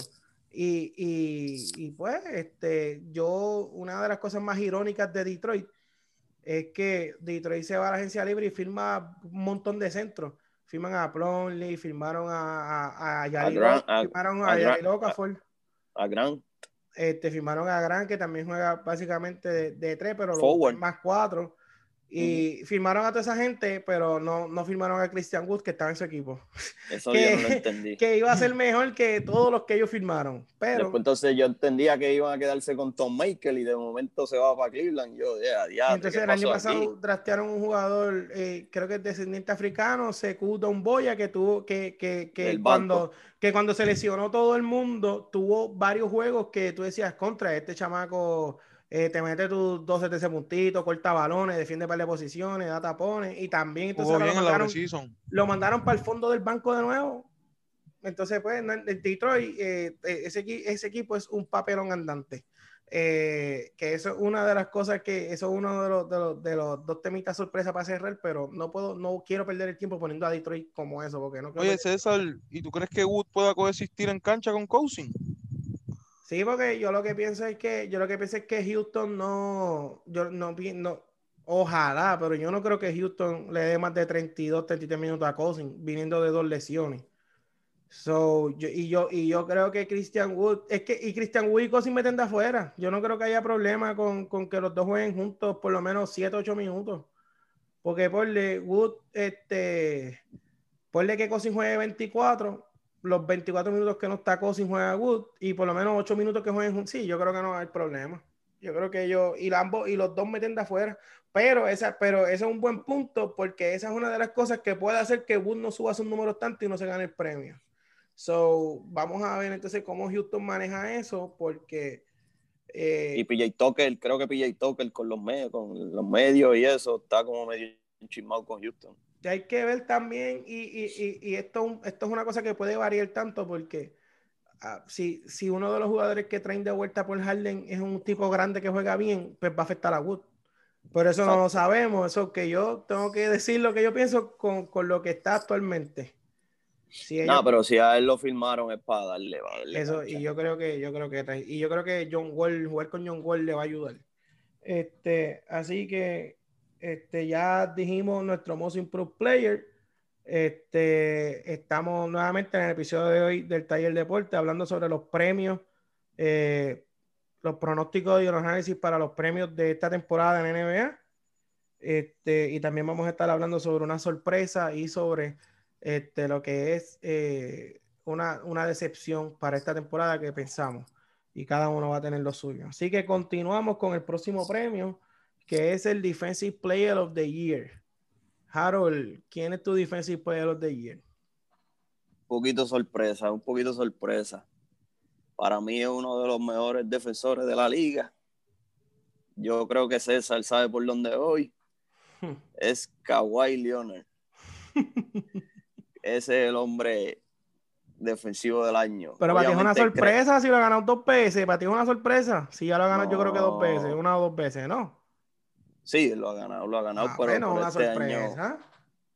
Y, y, y, pues, este, yo, una de las cosas más irónicas de Detroit es que Detroit se va a la agencia libre y firma un montón de centros. Firman a Plonley, firmaron a, a, a, firmaron a, a, a Grant. Este, firmaron a Gran, que también juega básicamente de, de tres, pero los más cuatro. Y firmaron a toda esa gente, pero no, no firmaron a Christian Wood, que estaba en su equipo. Eso que, yo no lo entendí. Que iba a ser mejor que todos los que ellos firmaron. Pero, Después, entonces yo entendía que iban a quedarse con Tom Michael y de momento se va para Cleveland. Yo, yeah, Entonces el año pasado draftearon un jugador, eh, creo que es descendiente africano, Sekou Don Boya, que tuvo que, que, que cuando, que cuando se lesionó todo el mundo, tuvo varios juegos que tú decías contra este chamaco eh, te mete tus 12 13 puntitos, corta balones, defiende para de posiciones, da tapones y también entonces lo, mandaron, para el fondo del banco de nuevo. Entonces, pues, el Detroit, eh, eh, ese, ese equipo es un papelón andante. que eso es una de las cosas que eso es uno de los, de los, de los dos temitas sorpresa para cerrar, pero no puedo, no quiero perder el tiempo poniendo a Detroit como eso, porque no Oye, César, ¿y tú crees que Wood pueda coexistir en cancha con Cousin? Sí, porque yo lo que pienso es que yo lo que pienso es que Houston no, yo no, no ojalá, pero yo no creo que Houston le dé más de 32, 33 minutos a Cousins, viniendo de dos lesiones. So, y, yo, y yo creo que Christian Wood, es que y Christian Wood y Cousins meten de afuera. Yo no creo que haya problema con, con que los dos jueguen juntos por lo menos 7, 8 minutos. Porque por Wood, este, ponle que Cousins juegue 24 los 24 minutos que no está Cousins juega Wood y por lo menos 8 minutos que jueguen sí, yo creo que no hay problema. Yo creo que ellos y, ambos, y los dos meten de afuera, pero esa, pero ese es un buen punto porque esa es una de las cosas que puede hacer que Wood no suba sus números tanto y no se gane el premio. So, vamos a ver entonces cómo Houston maneja eso porque... Eh, y PJ Tucker, creo que PJ Tucker con los medios, con los medios y eso, está como medio chismado con Houston hay que ver también, y, y, y, esto, esto es una cosa que puede variar tanto porque ah, si, si uno de los jugadores que traen de vuelta por Harden es un tipo grande que juega bien, pues va a afectar a Wood. Por eso no lo sabemos, eso que yo tengo que decir lo que yo pienso con, con lo que está actualmente. Si no, pero si a él lo firmaron es para darle, Eso, y yo creo que, yo creo que y yo creo que John Wall, jugar con John Wall le va a ayudar. Este, así que este, ya dijimos nuestro Most Improved Player. Este, estamos nuevamente en el episodio de hoy del Taller Deporte hablando sobre los premios, eh, los pronósticos y los análisis para los premios de esta temporada en NBA. Este, y también vamos a estar hablando sobre una sorpresa y sobre este, lo que es eh, una, una decepción para esta temporada que pensamos. Y cada uno va a tener lo suyo. Así que continuamos con el próximo premio que es el Defensive Player of the Year. Harold, ¿quién es tu Defensive Player of the Year? Un poquito sorpresa, un poquito sorpresa. Para mí es uno de los mejores defensores de la liga. Yo creo que César sabe por dónde voy. es Kawhi Leonard. Ese es el hombre defensivo del año. Pero para ti es una sorpresa si lo ha ganado dos veces. Para ti es una sorpresa. Si ya lo ha ganado, yo creo que dos veces, una o dos veces, ¿no? Sí, lo ha ganado, lo ha ganado, ah, pero una este sorpresa.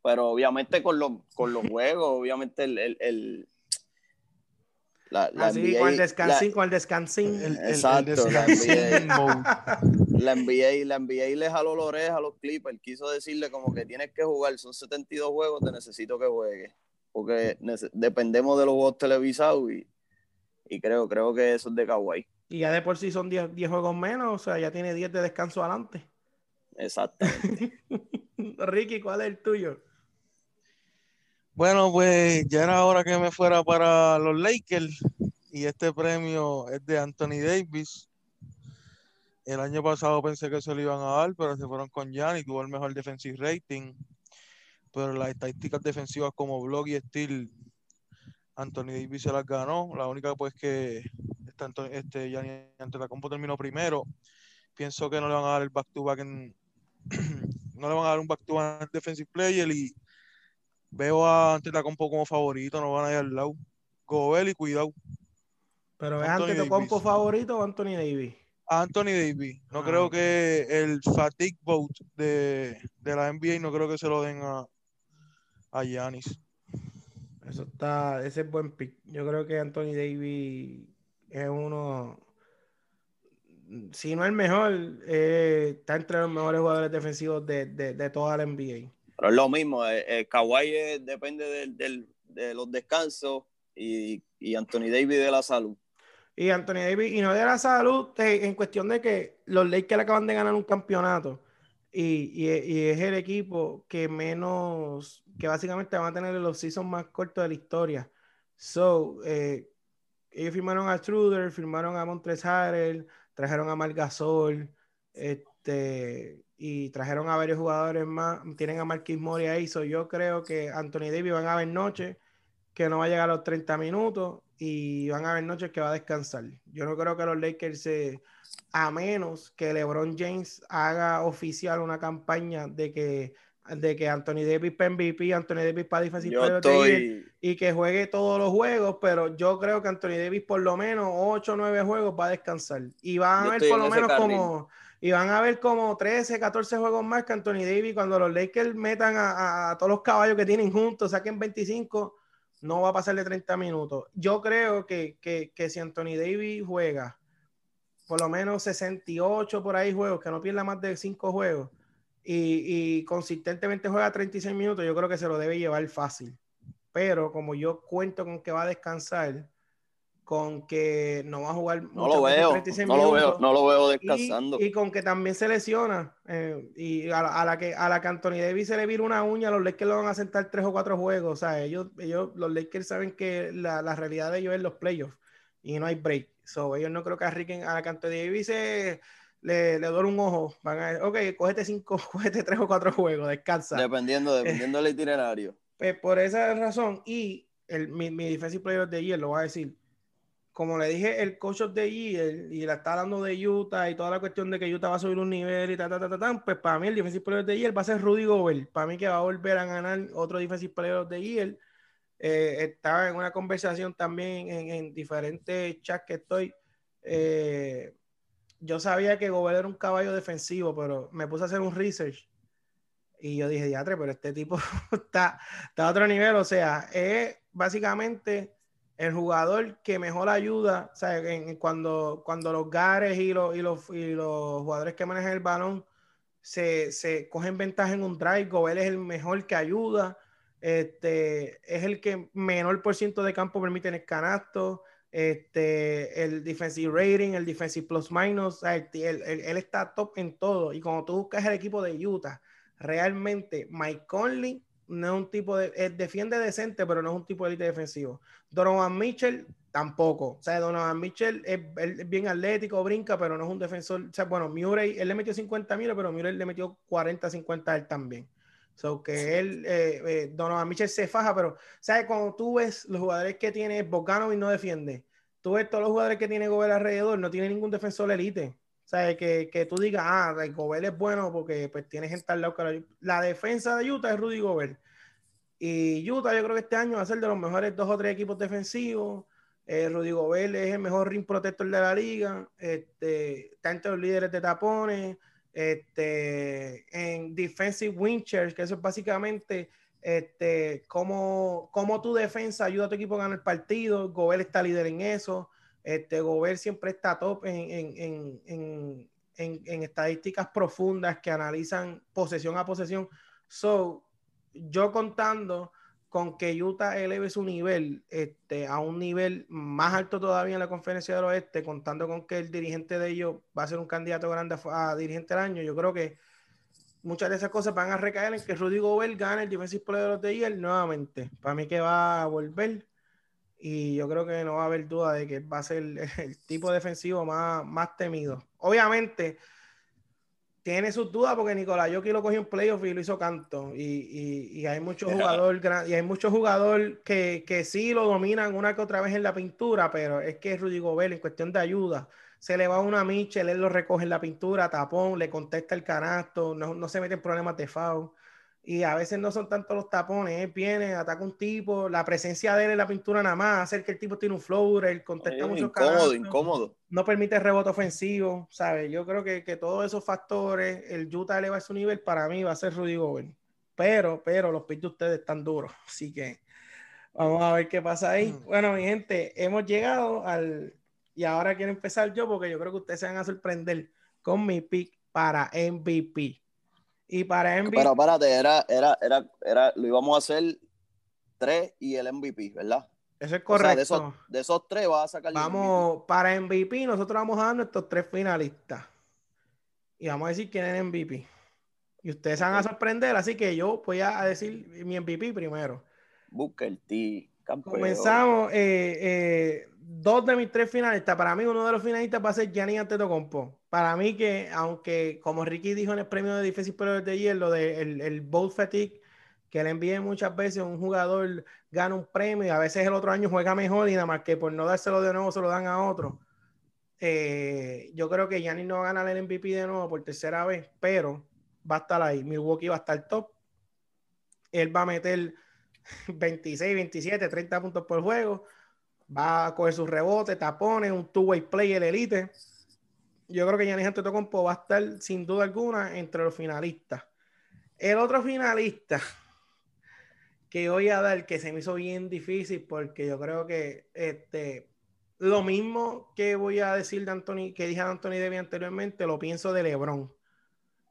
pero obviamente con los, con los juegos, obviamente el, el, el la, la Así, con el descansín, con el descansín. exacto, la, NBA, la, NBA, la NBA le jaló la oreja a los Clippers, quiso decirle como que tienes que jugar, son 72 juegos, te necesito que juegues, porque dependemos de los juegos televisados y, y creo, creo que eso es de Kawhi. Y ya de por sí son 10, 10 juegos menos, o sea, ya tiene 10 de descanso adelante. Exactamente. Ricky, ¿cuál es el tuyo? Bueno, pues ya era hora que me fuera para los Lakers y este premio es de Anthony Davis. El año pasado pensé que se lo iban a dar, pero se fueron con y tuvo el mejor defensive rating. Pero las estadísticas defensivas como block y steal, Anthony Davis se las ganó. La única pues que este, este Gianni ante la compo terminó primero. Pienso que no le van a dar el back to back en, no le van a dar un back to back defensive player y veo a Antetokounmpo como favorito, no van a ir al lado. Gobel y cuidado. Pero es Antetokounmpo favorito o Anthony Davis? Anthony Davis. No ah, creo que el fatigue vote de, de, la NBA no creo que se lo den a, a Giannis. Eso está, ese es buen pick. Yo creo que Anthony Davis es uno si no el mejor, eh, está entre los mejores jugadores defensivos de, de, toda la NBA. Pero es lo mismo, eh, eh Kawhi depende de los descansos y, y, Anthony Davis de la salud. Y Anthony Davis, y no de la salud, en cuestión de que los Lakers acaban de ganar un campeonato y, es el equipo que menos, que básicamente van a tener los seasons más cortos de la historia. So, eh, ellos firmaron a Struder, firmaron a Montres Harrell, trajeron a Margasol, este, y trajeron a varios jugadores más. Tienen a Marquis Mori ahí. So, yo creo que Anthony Davis van a ver noche que no va a llegar a los 30 minutos y van a haber noches que va a descansar. Yo no creo que los Lakers se, a menos que LeBron James haga oficial una campaña de que de que Anthony Davis para MVP, Anthony Davis para defensive estoy... y que juegue todos los juegos, pero yo creo que Anthony Davis por lo menos 8 o 9 juegos va a descansar y van a ver por lo menos como y van a ver como 13, 14 juegos más que Anthony Davis cuando los Lakers metan a, a todos los caballos que tienen juntos, saquen 25 no va a pasar de 30 minutos. Yo creo que, si Anthony Davis juega por lo menos 68 por ahí juegos, que no pierda más de 5 juegos y, y, consistentemente juega 36 minutos, yo creo que se lo debe llevar fácil. Pero como yo cuento con que va a descansar, con que no va a jugar no lo veo, no lo veo, no lo veo descansando. Y, con que también se lesiona. Eh, y a la, que a la que Anthony Davis se le vira una uña, los Lakers lo van a sentar tres o cuatro juegos. O sea, ellos, ellos los Lakers saben que la, la realidad de ellos es los playoffs y no hay break. So, ellos no creo que arriesguen a la Anthony Davis le, le duele un ojo. Van a ok, cógete cinco, cógete tres o cuatro juegos, descansa. Dependiendo, dependiendo del itinerario. Pues por esa razón, y el, mi, mi defensive player de ayer lo va a decir como le dije, el coach de year y la está hablando de Utah y toda la cuestión de que Utah va a subir un nivel y tal, tal, tal, tal, pues para mí el defensive player de year va a ser Rudy Gobert. Para mí que va a volver a ganar otro defensive player de year. Eh, estaba en una conversación también en, diferentes chats que estoy. Eh, yo sabía que Gobert era un caballo defensivo, pero me puse a hacer un research y yo dije, diatre, pero este tipo está, está a otro nivel. O sea, es básicamente el jugador que mejor ayuda, o sea, cuando, cuando los gares y los, y, los, y los jugadores que manejan el balón se, se, cogen ventaja en un drive, Gobel es el mejor que ayuda, este, es el que menor por ciento de campo permite en el canasto, este, el defensive rating, el defensive plus minus, él, él, está top en todo. Y cuando tú buscas el equipo de Utah, realmente Mike Conley no es un tipo de, eh, defiende decente, pero no es un tipo de élite defensivo. Donovan Mitchell tampoco. O sea, Donovan Mitchell es, bien atlético, brinca, pero no es un defensor. O sea, bueno, Murray, él le metió 50 mil, pero Murray le metió 40, 50 a él también. So que él, eh, eh, Donovan Mitchell se faja, pero, ¿sabes? Cuando tú ves los jugadores que tiene y no defiende, tú ves todos los jugadores que tiene Gobert alrededor, no tiene ningún defensor élite. Sea, que, que, tú digas, ah, Gobert es bueno porque pues tiene gente al lado. La defensa de Utah es Rudy Gobert. Y Utah yo creo que este año va a ser de los mejores dos o tres equipos defensivos. Eh, Rudy Gobert es el mejor ring protector de la liga. Este, está entre los líderes de tapones. Este, en defensive winchers, que eso es básicamente este, cómo, cómo tu defensa ayuda a tu equipo a ganar el partido. Gobert está líder en eso. Este, Gobert siempre está top en, en, en, estadísticas profundas que analizan posesión a posesión. So, yo contando con que Utah eleve su nivel este, a un nivel más alto todavía en la conferencia del oeste, contando con que el dirigente de ellos va a ser un candidato grande a, dirigente del año, yo creo que muchas de esas cosas van a recaer en que Rudy Gobert gane el Defensive Player of the Year nuevamente. Para mí que va a volver y yo creo que no va a haber duda de que va a ser el, tipo defensivo más, más temido. Obviamente, tiene sus dudas porque Nicolás Yoki lo cogió en playoff y lo hizo canto. Y, hay muchos jugadores y hay muchos jugadores que, que, sí lo dominan una que otra vez en la pintura, pero es que Rudy Gobert en cuestión de ayuda se le va una Mitchell, él lo recoge en la pintura, tapón, le contesta el canasto, no, no se mete en problemas de foul y a veces no son tanto los tapones, él viene, ataca un tipo, la presencia de él en la pintura nada más, hacer que el tipo tiene un flow, él contesta mucho Incómodo, incómodo. No permite rebote ofensivo, ¿sabes? Yo creo que, que, todos esos factores, el Utah eleva su nivel, para mí va a ser Rudy Gobert. Pero, pero los pits de ustedes están duros, así que vamos a ver qué pasa ahí. Mm. Bueno, mi gente, hemos llegado al... Y ahora quiero empezar yo porque yo creo que ustedes se van a sorprender con mi pick para MVP. Y para MVP. Pero espérate, era, era, era, era, lo íbamos a hacer tres y el MVP, ¿verdad? Eso es correcto. de, esos, tres va a sacar. Vamos, para MVP, nosotros vamos a dar nuestros tres finalistas. Y vamos a decir quién es MVP. Y ustedes se van a sorprender, así que yo voy a decir mi MVP primero. El T. Comenzamos. Eh, eh, dos de mis tres finalistas. Para mí, uno de los finalistas va a ser Gianni Antetokounmpo. Para mí que, aunque como Ricky dijo en el premio de Difícil Pero de ayer, lo de el, el Fatigue, que le envíe muchas veces un jugador gana un premio y a veces el otro año juega mejor y nada más que por no dárselo de nuevo se lo dan a otro. Eh, yo creo que Gianni no va a ganar el MVP de nuevo por tercera vez, pero va a estar ahí. Milwaukee va a estar top. Él va a meter 26, 27, 30 puntos por juego. Va a coger sus rebotes, tapones, un two-way play el elite. Yo creo que Giannis Antetokounmpo va a estar sin duda alguna entre los finalistas. El otro finalista que voy a dar, que se me hizo bien difícil porque yo creo que este, lo mismo que voy a decir de Anthony, que dije a Anthony Devi anteriormente, lo pienso de LeBron.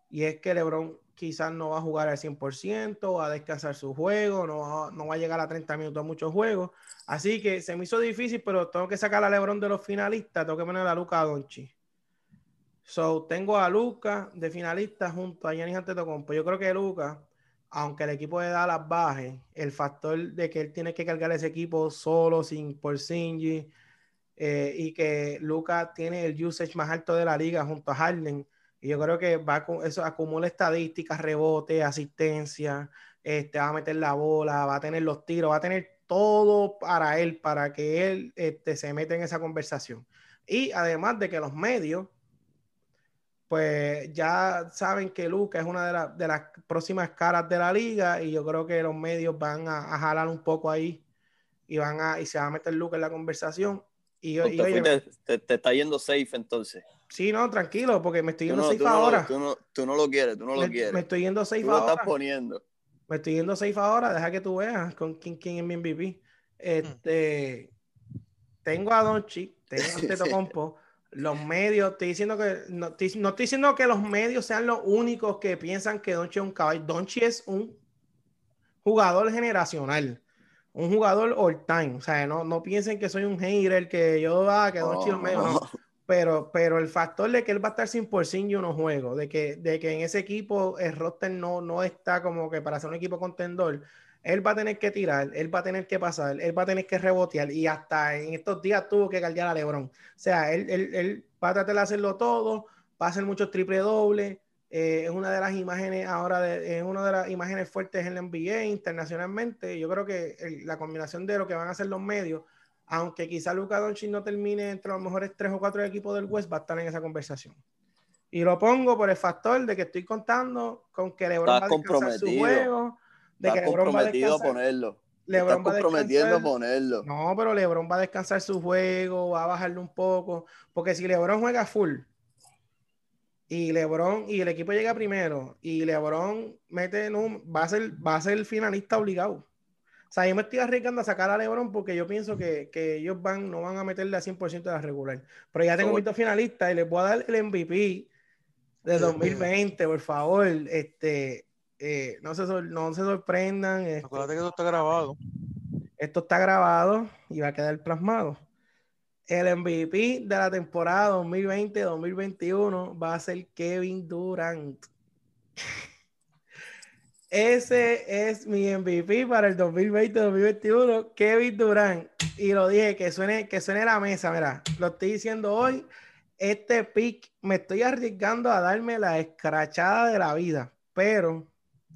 Y es que LeBron quizás no va a jugar al 100%, va a descansar su juego, no va, no va a llegar a 30 minutos a muchos juegos. Así que se me hizo difícil, pero tengo que sacar a LeBron de los finalistas, tengo que poner a Luca Donchi. So, tengo a Luca de finalista junto a Giannis Antetokounmpo. Yo creo que Luca, aunque el equipo de Dallas baje, el factor de que él tiene que cargar ese equipo solo, sin por Singy, eh, y que Luca tiene el usage más alto de la liga junto a Harden, y yo creo que va con eso acumula estadísticas, rebote, asistencia, este, va a meter la bola, va a tener los tiros, va a tener todo para él, para que él este, se meta en esa conversación. Y además de que los medios, pues ya saben que Luca es una de, las próximas caras de la liga y yo creo que los medios van a, jalar un poco ahí y van a y se va a meter Luca en la conversación. Y, te, te, está yendo safe entonces. Sí, no, tranquilo, porque me estoy yendo safe ahora. tú, no, tú, no, lo quieres, tú no lo quieres. Me estoy yendo safe tú ahora. Lo estás poniendo. Me estoy yendo safe ahora, deja que tú veas con quién, quién es mi MVP. Este, tengo a Donchi, tengo a Tetocompo. Los medios, estoy diciendo que no estoy, no estoy, diciendo que los medios sean los únicos que piensan que Donchi es un caballo. Donchi es un jugador generacional, un jugador all time. O sea, no, no piensen que soy un hater, que yo, ah, que Donchi medio. No pero, pero el factor de que él va a estar sin yo no juego, de que, de que en ese equipo el roster no, no está como que para ser un equipo contendor, él va a tener que tirar, él va a tener que pasar, él va a tener que rebotear y hasta en estos días tuvo que cargar a Lebron. O sea, él, él, él va a tratar de hacerlo todo, va a hacer muchos triple doble. Eh, es una de las imágenes ahora, de, es una de las imágenes fuertes en la NBA internacionalmente. Yo creo que la combinación de lo que van a hacer los medios aunque quizá Luca Doncic no termine entre los mejores tres o cuatro equipos del West, va a estar en esa conversación. Y lo pongo por el factor de que estoy contando con que LeBron va a descansar su juego, de que LeBron va a ponerlo. LeBron va comprometiendo a ponerlo. No, pero LeBron va a descansar su juego, va a bajarlo un poco, porque si LeBron juega full y LeBron y el equipo llega primero y LeBron mete un, va a ser va a ser el finalista obligado. O sea, yo me estoy arriesgando a sacar a LeBron porque yo pienso que, que ellos van, no van a meterle a 100% de la regular. Pero ya tengo visto finalista y les voy a dar el MVP de 2020, por favor. Este, eh, no, se, no se sorprendan. Este, Acuérdate que esto está grabado. Esto está grabado y va a quedar plasmado. El MVP de la temporada 2020-2021 va a ser Kevin Durant. Ese es mi MVP para el 2020-2021, Kevin Durant. Y lo dije, que suene, que suene la mesa, mira, lo estoy diciendo hoy. Este pick me estoy arriesgando a darme la escrachada de la vida, pero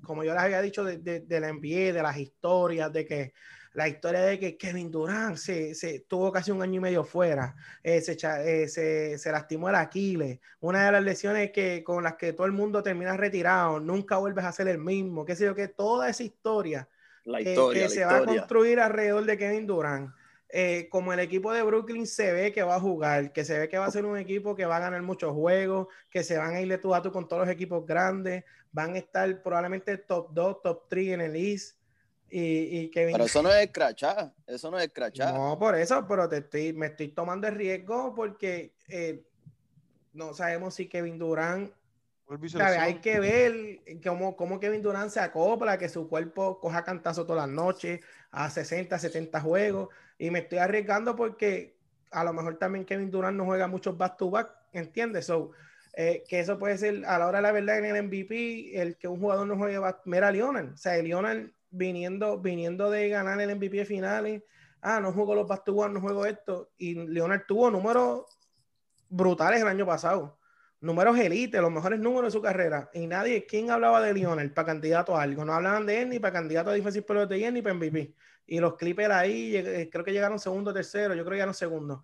como yo les había dicho de, de, de la NBA, de las historias, de que la historia de que Kevin Durant se, se tuvo casi un año y medio fuera, eh, se, eh, se, se, lastimó el Aquiles, una de las lesiones que, con las que todo el mundo termina retirado, nunca vuelves a ser el mismo, qué sé yo, que toda esa historia, la historia que se va a construir alrededor de Kevin Durant. Eh, como el equipo de Brooklyn se ve que va a jugar, que se ve que va a ser un equipo que va a ganar muchos juegos, que se van a ir de tú a tú con todos los equipos grandes, van a estar probablemente top 2, top 3 en el East. Y, Pero eso no es escrachar, eso no es escrachar. No, por eso, pero te estoy, me estoy tomando el riesgo porque eh, no sabemos si Kevin Durant Hay que ver cómo, cómo Kevin Durant se acopla, que su cuerpo coja cantazo todas las noches, a 60, 70 juegos. Y me estoy arriesgando porque a lo mejor también Kevin Durant no juega muchos back-to-back, ¿entiendes? So, eh, que eso puede ser a la hora de la verdad en el MVP, el que un jugador no juegue back Mira, Lionel, o sea, Lionel viniendo, viniendo de ganar el MVP de finales, ah, no juego los back-to-back, no juego esto. Y Lionel tuvo números brutales el año pasado números elite, los mejores números de su carrera. Y nadie, ¿quién hablaba de Lionel para candidato a algo? No hablaban de él ni para candidato a Defensive Player de ni para MVP. Y los Clippers ahí, creo que llegaron segundo, tercero, yo creo que llegaron segundo.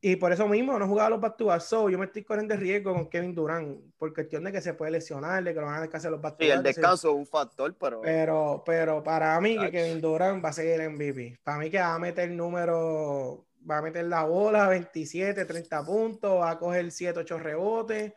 Y por eso mismo no jugaba los back to so, yo me estoy corriendo de riesgo con Kevin Durant, por cuestión de que se puede lesionar, de que lo van a descansar los back Sí, el descanso es un factor, pero... Pero, pero para mí que Kevin Durant va a ser el MVP. Para mí que va a meter el número va a meter la bola, 27, 30 puntos, va a coger 7, 8 rebotes,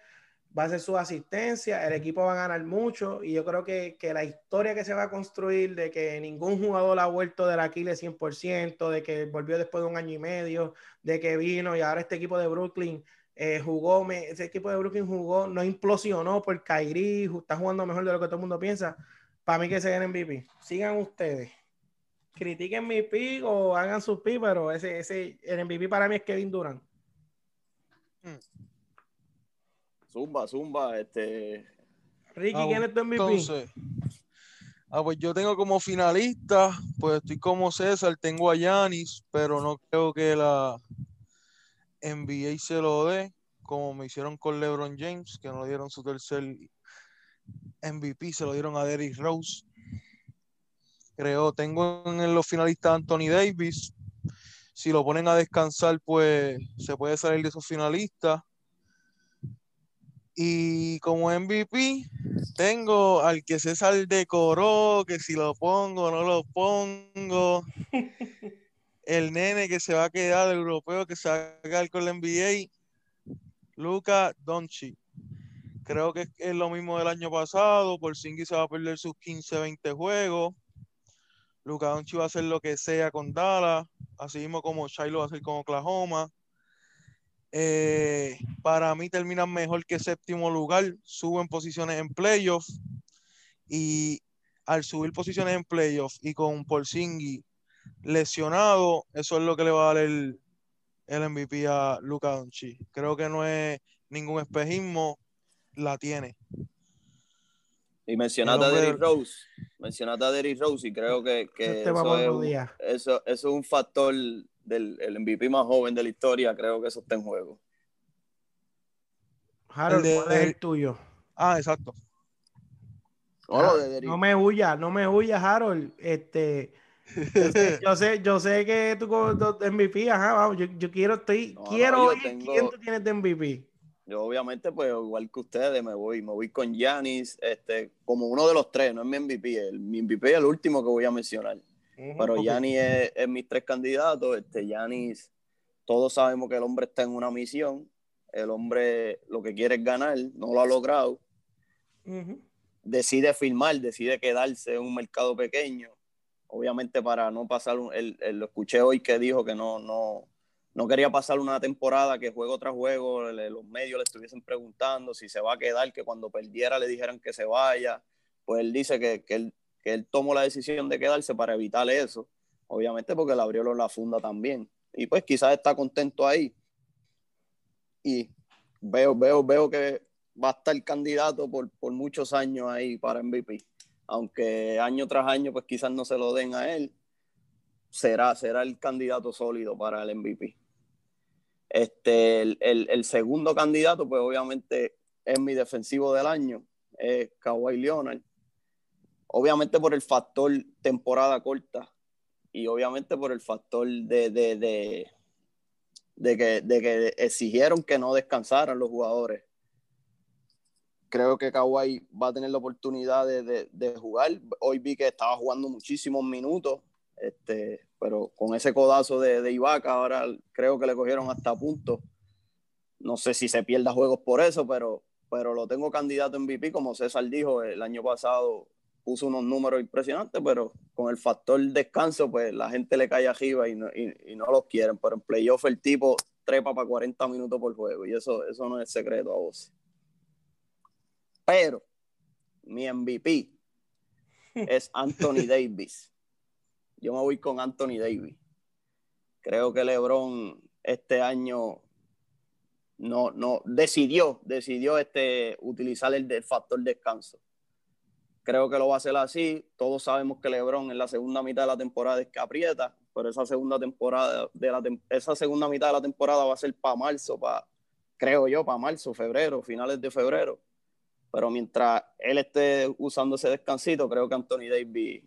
va a hacer su asistencia, el equipo va a ganar mucho y yo creo que, que, la historia que se va a construir de que ningún jugador ha vuelto del Aquiles 100%, de que volvió después de un año y medio, de que vino y ahora este equipo de Brooklyn eh, jugó, ese equipo de Brooklyn jugó, no implosionó por Kyrie, está jugando mejor de lo que todo el mundo piensa, para mí que se den MVP. Sigan ustedes critiquen mi pick o hagan su pick, pero ese, ese, el MVP para mí es Kevin Durant. Hmm. Zumba, zumba, este. Ricky, ah, ¿quién es tu MVP? Entonces, ah, pues yo tengo como finalista, pues estoy como César, tengo a Yanis, pero no creo que la NBA se lo dé, como me hicieron con LeBron James, que no dieron su tercer MVP, se lo dieron a Derrick Rose creo. Tengo en los finalistas Anthony Davis. Si lo ponen a descansar, pues se puede salir de esos finalistas. Y como MVP, tengo al que César decoró, que si lo pongo o no lo pongo. El nene que se va a quedar, el europeo que se va a quedar con la NBA, Luca Doncic. Creo que es lo mismo del año pasado. Por Singy se va a perder sus 15, 20 juegos. Luka Doncic va a hacer lo que sea con Dallas, así mismo como Shiloh va a hacer con Oklahoma. Eh, para mí terminan mejor que séptimo lugar, suben posiciones en playoffs y al subir posiciones en playoffs y con Porzingis lesionado, eso es lo que le va a dar el, el MVP a Luka Doncic. Creo que no es ningún espejismo, la tiene. Y mencionaste a Derrick Rose, mencionaste a Derrick Rose y creo que, que eso, es un factor del el MVP más joven de la historia, creo que eso está en juego. Harold, ¿cuál es el tuyo? Ah, exacto. Ah, no me huyas, no me huyas, Harold. Este, yo sé, yo sé, que tú con MVP, ajá, vamos, yo, yo quiero, estoy, quiero oír quién tú tienes de MVP. Yo obviamente, pues igual que ustedes, me voy, me voy con Yanis, este, como uno de los tres, no es mi MVP, el, mi MVP es el último que voy a mencionar. Pero Yanis es, es, mis tres candidatos, este Yanis, todos sabemos que el hombre está en una misión, el hombre lo que quiere es ganar, no lo ha logrado. Decide firmar, decide quedarse en un mercado pequeño, obviamente para no pasar, el, lo escuché hoy que dijo que no, no, no quería pasar una temporada que juego tras juego los medios le estuviesen preguntando si se va a quedar, que cuando perdiera le dijeran que se vaya. Pues él dice que, él, tomó la decisión de quedarse para evitar eso, obviamente porque le abrió la funda también. Y pues quizás está contento ahí. Y veo, veo, veo que va a estar candidato por, por muchos años ahí para MVP. Aunque año tras año pues quizás no se lo den a él, será, será el candidato sólido para el MVP. Este, el, segundo candidato, pues obviamente es mi defensivo del año, es Kawhi Leonard. Obviamente por el factor temporada corta y obviamente por el factor de, de, de, que, de que exigieron que no descansaran los jugadores. Creo que Kawhi va a tener la oportunidad de, jugar. Hoy vi que estaba jugando muchísimos minutos este, pero con ese codazo de, Ibaka, ahora creo que le cogieron hasta punto. No sé si se pierda juegos por eso, pero, pero lo tengo candidato en MVP, como César dijo, el año pasado puso unos números impresionantes, pero con el factor descanso, pues la gente le cae arriba y no, y, no los quieren. Pero en playoff el tipo trepa para 40 minutos por juego y eso, eso no es secreto a vos. Pero mi MVP es Anthony Davis. Yo me voy con Anthony Davis. Creo que LeBron este año no, no decidió, decidió este, utilizar el, factor descanso. Creo que lo va a hacer así. Todos sabemos que LeBron en la segunda mitad de la temporada es que pero esa segunda temporada de la esa segunda mitad de la temporada va a ser para marzo, para creo yo, para marzo, febrero, finales de febrero. Pero mientras él esté usando ese descansito, creo que Anthony Davis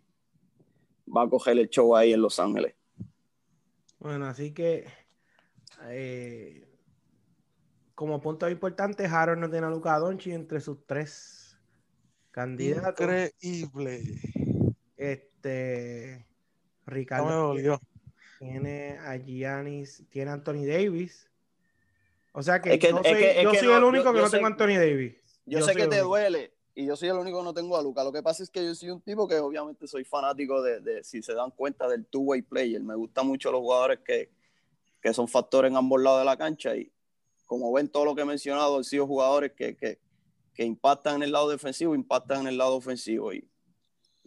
va a coger el show ahí en Los Ángeles. Bueno, así que eh, como punto importante, Harold no tiene a Luca Doncic entre sus tres candidatos. Increíble. Este Ricardo tiene a Giannis, tiene a Anthony Davis. O sea que, yo soy, el único que no tengo a Anthony Davis. Yo, sé que te duele y yo soy el único que no tengo a Luca. Lo que pasa es que yo soy un tipo que obviamente soy fanático de, si se dan cuenta, del two-way player. Me gustan mucho los jugadores que, que son factores en ambos lados de la cancha y como ven todo lo que he mencionado, han sido jugadores que, que, que impactan en el lado defensivo, impactan en el lado ofensivo y,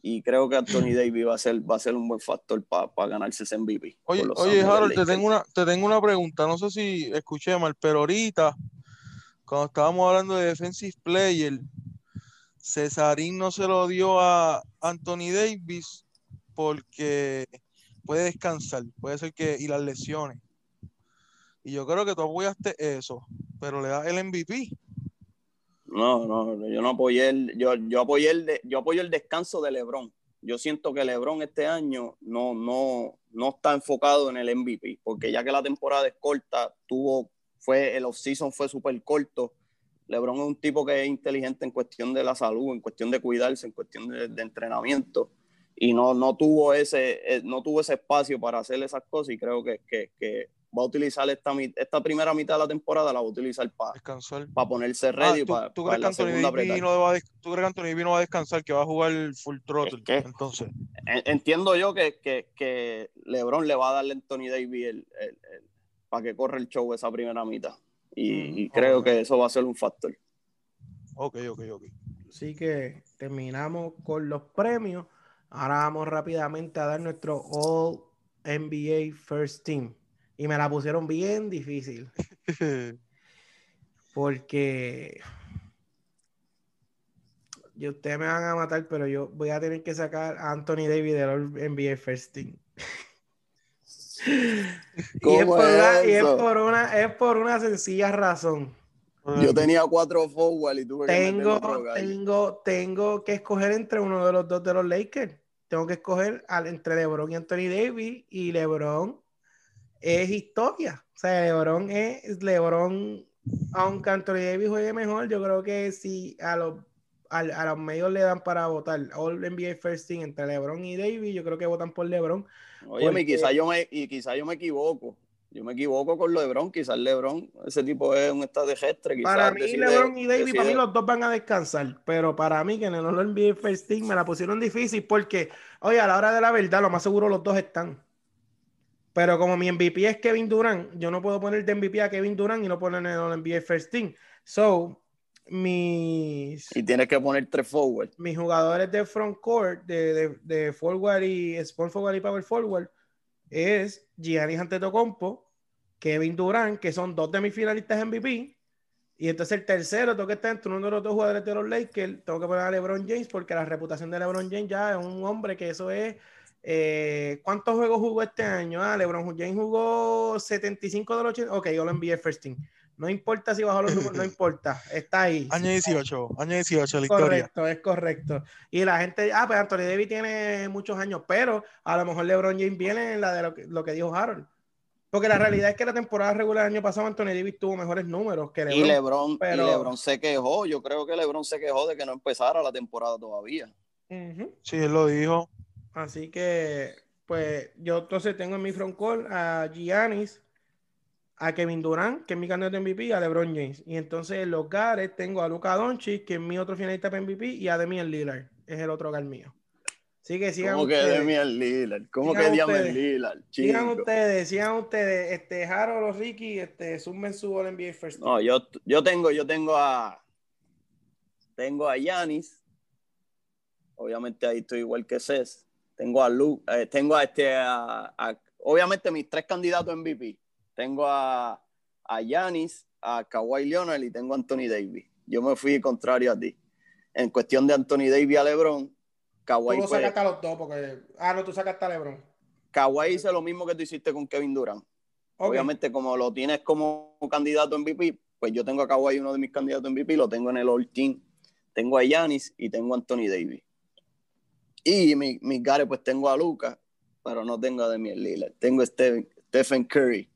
y creo que Anthony Davis va a ser, va a ser un buen factor para ganarse ese MVP. Oye, oye Harold, te tengo, una, te tengo una pregunta, no sé si escuché mal, pero ahorita, cuando estábamos hablando de defensive player, Cesarín no se lo dio a Anthony Davis porque puede descansar, puede ser que, y las lesiones. Y yo creo que tú apoyaste eso, pero le das el MVP. No, no, yo no apoyé el, yo, yo apoyé el, yo apoyo el descanso de LeBron. Yo siento que LeBron este año no, no, no está enfocado en el MVP, porque ya que la temporada es corta, tuvo, fue, el off-season fue súper corto. LeBron es un tipo que es inteligente en cuestión de la salud, en cuestión de cuidarse, en cuestión de, entrenamiento y no, no, tuvo ese, eh, no tuvo ese espacio para hacer esas cosas y creo que, que, que va a utilizar esta, esta primera mitad de la temporada, la va a utilizar para para ponerse ah, ready. para, ¿tú, crees que Anthony no va a, ¿Tú crees que Anthony no va a descansar, que va a jugar full throttle? entonces. Entiendo yo que, que, que, LeBron le va a darle a Anthony Davis el, para que corra el show esa primera mitad. Y, mm, creo que eso va a ser un factor. Ok, ok, ok. Así que terminamos con los premios. Ahora vamos rápidamente a dar nuestro All NBA First Team. Y me la pusieron bien difícil. Porque y ustedes me van a matar, pero yo voy a tener que sacar a Anthony Davis del NBA First Team. y, es por, una, es, por una, sencilla razón. Yo tenía cuatro forward y tuve tengo, que tengo, tengo que escoger entre uno de los dos de los Lakers. Tengo que escoger entre LeBron y Anthony Davis. Y LeBron es historia. O sea, LeBron es LeBron, aunque Anthony Davis juegue mejor, yo creo que si a los, a, los medios le dan para votar All NBA First Team entre LeBron y Davis, yo creo que votan por LeBron. Oye, quizás yo me, y quizá yo me equivoco. Yo me equivoco con LeBron, quizás LeBron, ese tipo es un extraterrestre. Para mí, LeBron y Davis, para mí los dos van a descansar, pero para mí que en el All NBA First Team me la pusieron difícil porque, oye, a la hora de la verdad, lo más seguro los dos están. Pero como mi MVP es Kevin Durant, yo no puedo poner de MVP a Kevin Durant y no poner en el NBA First Team. So, mis. Y tienes que poner tres forward. Mis jugadores de front court, de, de, forward y small forward y power forward, es Giannis Antetokounmpo, Kevin Durant, que son dos de mis finalistas MVP. Y entonces el tercero tengo que estar entre uno de los dos jugadores de los Lakers. Tengo que poner a LeBron James porque la reputación de LeBron James ya es un hombre que eso es eh, ¿Cuántos juegos jugó este año? Ah, LeBron James jugó 75 de los 80. Ok, yo lo envié first team. No importa si bajó los números, no importa. Está ahí. Año 18, año 18, la historia. Correcto, es correcto. Y la gente, ah, pues Anthony Davis tiene muchos años, pero a lo mejor LeBron James viene en la de lo que, lo que dijo Harold. Porque la realidad es que la temporada regular del año pasado Anthony Davis tuvo mejores números que LeBron. Y LeBron, pero... y LeBron se quejó. Yo creo que LeBron se quejó de que no empezara la temporada todavía. Sí, él lo dijo. Así que, pues, yo entonces tengo en mi frontcourt a Giannis, a Kevin Durant, que es mi candidato de MVP, a LeBron James. Y entonces en los gares tengo a Luca Doncic, que es mi otro finalista para MVP, y a Demian Lillard, es el otro gar mío. Así que sigan ¿Cómo que Demian Lillard? ¿Cómo que Demian Lillard? Sigan ustedes, sigan ustedes, este, Harold o Ricky, este, sumen su All NBA First. No, yo, yo tengo, yo tengo a tengo a Yanis. Obviamente ahí estoy igual que Cés. Tengo a Luke, eh, tengo a este, obviamente mis tres candidatos en MVP. Tengo a Yanis, a, a Kawhi Leonard y tengo a Anthony Davis. Yo me fui contrario a ti. En cuestión de Anthony Davis a LeBron, Kawhi. Tú sacaste a los dos porque. Ah, no, tú sacaste a LeBron. Kawhi hizo lo mismo que tú hiciste con Kevin Durant. Obviamente, como lo tienes como candidato en MVP, pues yo tengo a Kawhi, uno de mis candidatos en MVP, lo tengo en el All Team. Tengo a Yanis y tengo a Anthony Davis. Y mis mi gares, pues tengo a Lucas, pero no tengo a Demian Lillard. Tengo a Stephen Curry,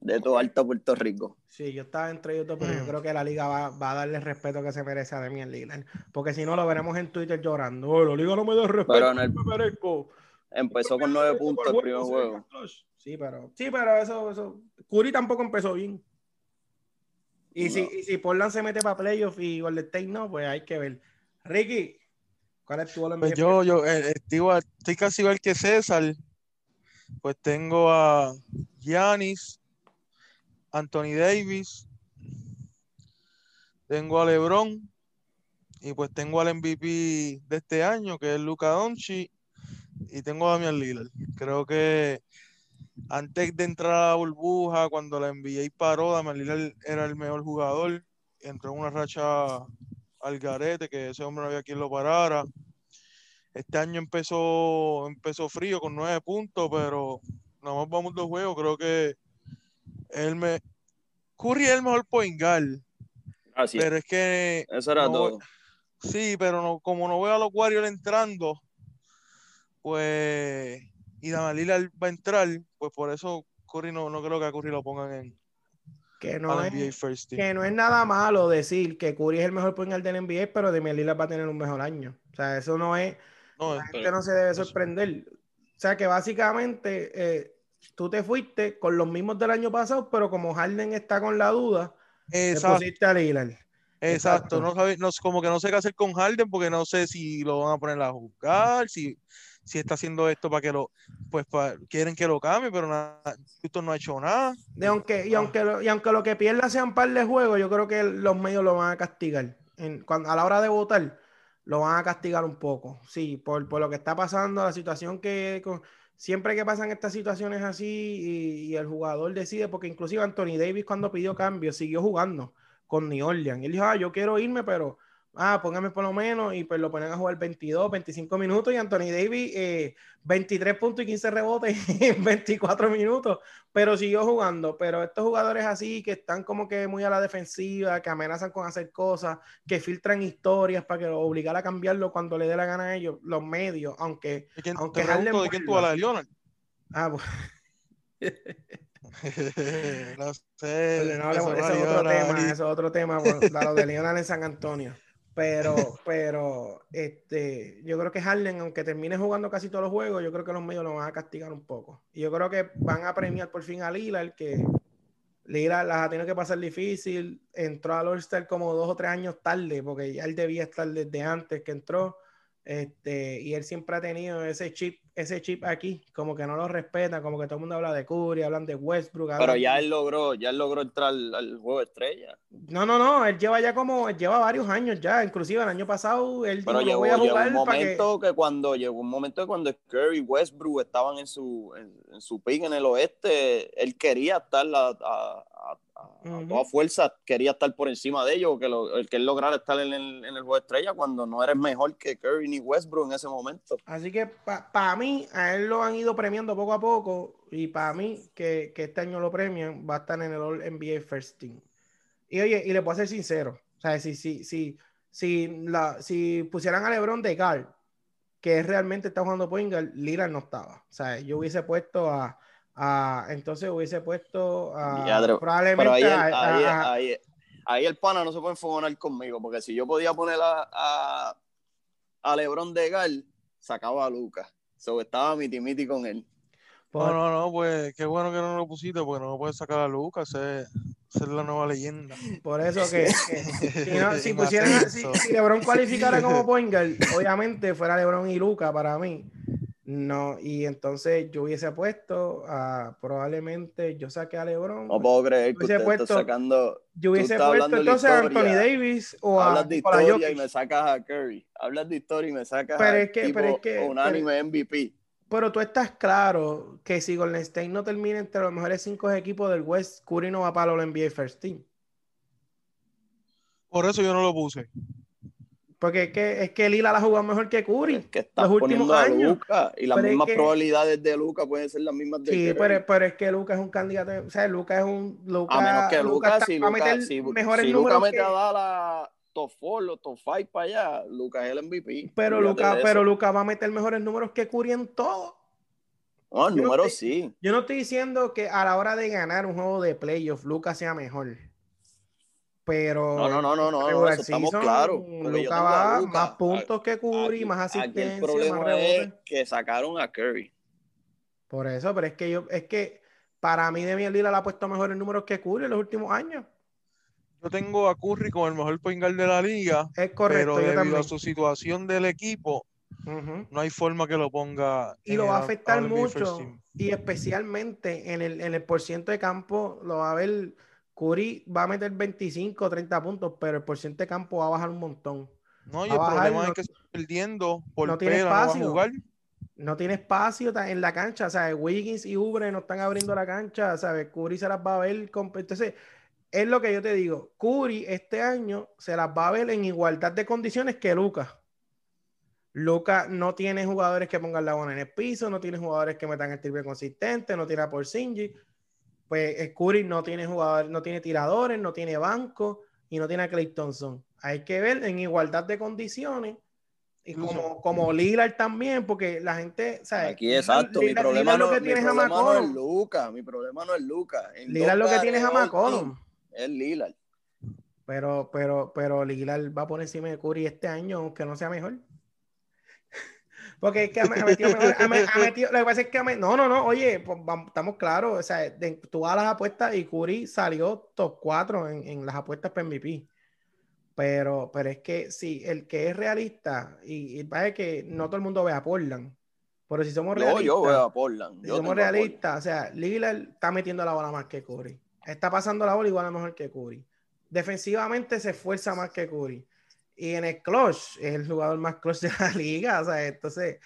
de todo Alto Puerto Rico. Sí, yo estaba entre ellos pero yo mm. creo que la liga va, a darle el respeto que se merece a Demian Lillard. Porque si no, lo veremos en Twitter llorando. Oh, la liga no me da respeto, pero en el, me merezco. Empezó con nueve puntos el primer juego. Sí, pero, sí, pero eso, eso. Curry tampoco empezó bien. Y, si, y si Portland se mete para playoffs y Golden State no, pues hay que ver. Ricky, ¿cuál es tu Pues yo, yo eh, estoy, estoy casi igual que César. Pues tengo a Giannis, Anthony Davis, tengo a LeBron y pues tengo al MVP de este año que es Luca Doncic y tengo a Damian Lillard. Creo que antes de entrar a la burbuja, cuando la NBA paró, Damian Lillard era el mejor jugador. Entró en una racha al garete, que ese hombre no había quien lo parara. Este año empezó, empezó frío con nueve puntos, pero nada más vamos dos juegos. Creo que él me. Curry es el mejor point guard. Pero es que. Eso era todo. Sí, pero no, como no veo a los Warriors entrando, pues, y Damalila va a entrar, pues por eso Curry no, no creo que a Curry lo pongan en que no, es, que no es nada malo decir que Curry es el mejor point del NBA, pero Damian Lillard va a tener un mejor año. O sea, eso no es. No, la gente no se debe sorprender. O sea, que básicamente eh, tú te fuiste con los mismos del año pasado, pero como Harden está con la duda, Exacto. te pusiste a Lillard. Exacto, No, no, como que no sé qué hacer con Harden porque no sé si lo van a poner a jugar, si si está haciendo esto para que lo, pues quieren que lo cambie, pero nada, esto no ha hecho nada. De aunque, y, ah. aunque lo, y aunque lo que pierda sea un par de juegos, yo creo que los medios lo van a castigar. En, cuando, a la hora de votar, lo van a castigar un poco. Sí, por, por lo que está pasando, la situación que... siempre que pasan estas situaciones así y, y, el jugador decide, porque inclusive Anthony Davis cuando pidió cambio siguió jugando con New Orleans. Él dijo, ah, yo quiero irme, pero ah, póngame por lo menos, y pues lo ponen a jugar 22, 25 minutos, y Anthony Davis, 23 eh, puntos y 15 rebotes en 24 minutos, pero siguió jugando. Pero estos jugadores así, que están como que muy a la defensiva, que amenazan con hacer cosas, que filtran historias para que lo obligar a cambiarlo cuando le dé la gana a ellos, los medios, aunque... ¿De quién, aunque ¿de quién tú de Leonard? Ah, pues... no sé. No, eso, es otro tema, eso es otro tema, lo de Leonard en San Antonio. Pero, pero, este, yo creo que Harden, aunque termine jugando casi todos los juegos, yo creo que los medios lo van a castigar un poco. Y yo creo que van a premiar por fin a Lillard, que Lillard las ha tenido que pasar difícil. Entró al All-Star como dos o tres años tarde, porque ya él debía estar desde antes que entró. Este, y él siempre ha tenido ese chip ese chip aquí, como que no lo respeta, como que todo el mundo habla de Curry, hablan de Westbrook. Pero ya él logró, ya él logró entrar al, juego de estrella. No, no, no, él lleva ya como, lleva varios años ya, inclusive el año pasado él Pero dijo, llegó, a jugar un momento que... cuando llegó un momento que cuando Curry y Westbrook estaban en su en, su pick en el oeste, él quería estar a, a toda fuerza quería estar por encima de ellos, que el que él lograra estar en el, en el juego de estrella cuando no eres mejor que Curry ni Westbrook en ese momento. Así que para mí, a él lo han ido premiando poco a poco y para mí que, que, este año lo premian, va a estar en el All NBA First Team. Y oye, y le puedo ser sincero, o sea, si, si, si, si, la, si pusieran a LeBron de Gal, que realmente está jugando point Lillard no estaba. O sea, yo hubiese puesto a entonces hubiese puesto probablemente ahí, el pana no se puede enfocar conmigo, porque si yo podía poner a, a, Lebron de Gal, sacaba a Lucas. So, estaba miti miti con él. No, no, no, pues qué bueno que no lo pusiste, porque no lo puedes sacar a Lucas, es, es la nueva leyenda. Por eso que, si, pusieran, si, Lebron cualificara como point obviamente fuera Lebron y Lucas para mí. No, y entonces yo hubiese puesto a probablemente yo saqué a LeBron. No puedo creer que usted puesto, sacando. Yo hubiese puesto entonces a Anthony Davis o a. Hablas de historia y me sacas a Curry. Hablas de historia y me sacas pero a es que, pero es que, unánime MVP. Pero tú estás claro que si Golden State no termina entre los mejores cinco equipos del West, Curry no va para los NBA First Team. Por eso yo no lo puse. Porque es que, es que Lila la jugado mejor que Curry. que está los últimos años. y las mismas probabilidades de Luca pueden ser las mismas de Sí, pero, pero, es que Luca es un candidato. O sea, Luca es un. Luca, a menos que Luca, si Luca, si, mejores si Luca mete a dar la top 4, top 5 para allá, Luca es el MVP. Pero Luca, pero Luca va a meter mejores números que Curry en todo. No, el número sí. Yo no estoy diciendo que a la hora de ganar un juego de playoff, Luca sea mejor. Pero. No, no, no, no, no, estamos claros. Luca va más puntos que Curry, más asistencia. El problema es que sacaron a Curry. Por eso, pero es que yo, es que para mí Demian Lila le ha puesto mejores números que Curry en los últimos años. Yo tengo a Curry como el mejor point guard de la liga. Es correcto. Pero debido a su situación del equipo, no hay forma que lo ponga. Y lo va a afectar mucho. Y especialmente en el, en el porciento de campo, lo va a ver Curry va a meter 25 o 30 puntos, pero el porcentaje de campo va a bajar un montón. No, y el problema es que está perdiendo por no tiene espacio. No, tiene espacio en la cancha. O sea, Wiggins y Ubre no están abriendo la cancha. ¿sabes? Curry se las va a ver. Entonces, es lo que yo te digo. Curry este año se las va a ver en igualdad de condiciones que Lucas. Lucas no tiene jugadores que pongan la bola en el piso, no tiene jugadores que metan el triple consistente, no tira por Singy pues Curry no tiene jugadores, no tiene tiradores, no tiene banco y no tiene a Clay Thompson. Hay que ver en igualdad de condiciones y como, como Lillard también, porque la gente, ¿sabes? Aquí exacto, mi problema, no, mi problema no es Luca, mi problema no es Luca. Lillard lo que tiene es a McCollum. Es Lillard. Pero, pero, pero Lillard va por encima de Curry este año, aunque no sea mejor. Porque es que ha metido, ha metido, lo que pasa es que no, no, no, oye, pues, estamos claros, o sea, tú vas a las apuestas y Curry salió top 4 en, en, las apuestas para MVP. Pero, pero es que sí, el que es realista, y, y parece que no todo el mundo ve a Portland, pero si somos realistas, yo veo a Portland. Si somos realistas, o sea, Lillard está metiendo la bola más que Curry. Está pasando la bola igual a mejor que Curry. Defensivamente se esfuerza más que Curry y en el clutch es el jugador más clutch de la liga. O sea, entonces,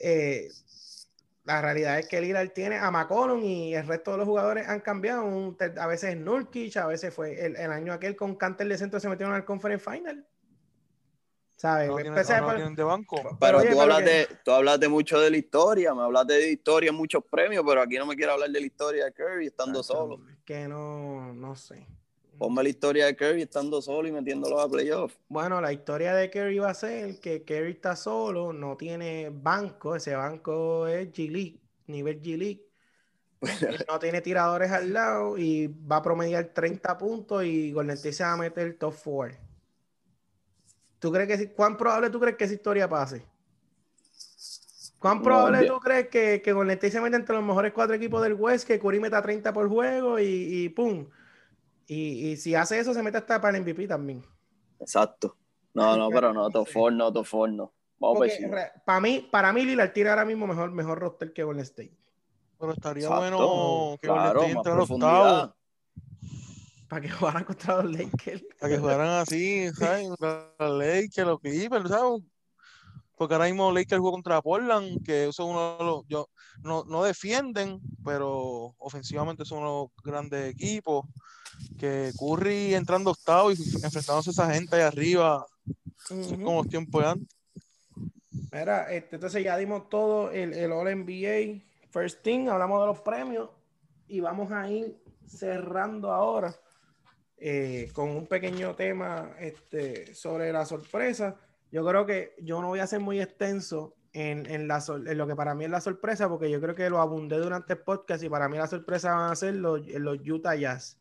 eh, la realidad es que Lillard tiene a McCollum y el resto de los jugadores han cambiado. a veces Nurkic, a veces fue el, año aquel con Canter de centro se metieron al Conference Final. ¿Sabes? No de banco. Pero, tú, hablas de, tú hablas de mucho de la historia, me hablas de historia, muchos premios, pero aquí no me quiero hablar de la historia de Curry estando solo. Que no, no sé. Ponme la historia de Curry estando solo y metiéndolo a playoffs. Bueno, la historia de Curry va a ser que Curry está solo, no tiene banco, ese banco es G-League, nivel G-League. no tiene tiradores al lado y va a promediar 30 puntos y Golden State se va a meter top 4. ¿Tú crees que cuán probable tú crees que esa historia pase? ¿Cuán probable tú crees que, que Golden State se mete entre los mejores cuatro equipos del West, que Curry meta 30 por juego y, y pum? Y, si hace eso, se mete hasta para el MVP también. Exacto. No, no, pero no, Tofor no, Tofor no. Vamos para mí, para mí, Lillard tiene ahora mismo mejor, mejor roster que Golden State. Pero estaría bueno que Golden State entre los octavos. Para que jugaran contra los Lakers. Para que jugaran así, ¿sabes? los Lakers, los Clippers, ¿sabes? Porque ahora mismo Lakers jugó contra Portland, que eso es uno de los. Yo, no, no defienden, pero ofensivamente son unos grandes equipos que Curry entrando octavo y enfrentándose a esa gente ahí arriba, como los tiempos de antes. Mira, este, entonces ya dimos todo el, el All NBA First Team, hablamos de los premios y vamos a ir cerrando ahora eh, con un pequeño tema este, sobre la sorpresa. Yo creo que yo no voy a ser muy extenso en, en, lo que para mí es la sorpresa, porque yo creo que lo abundé durante el podcast y para mí la sorpresa van a ser los, los Utah Jazz.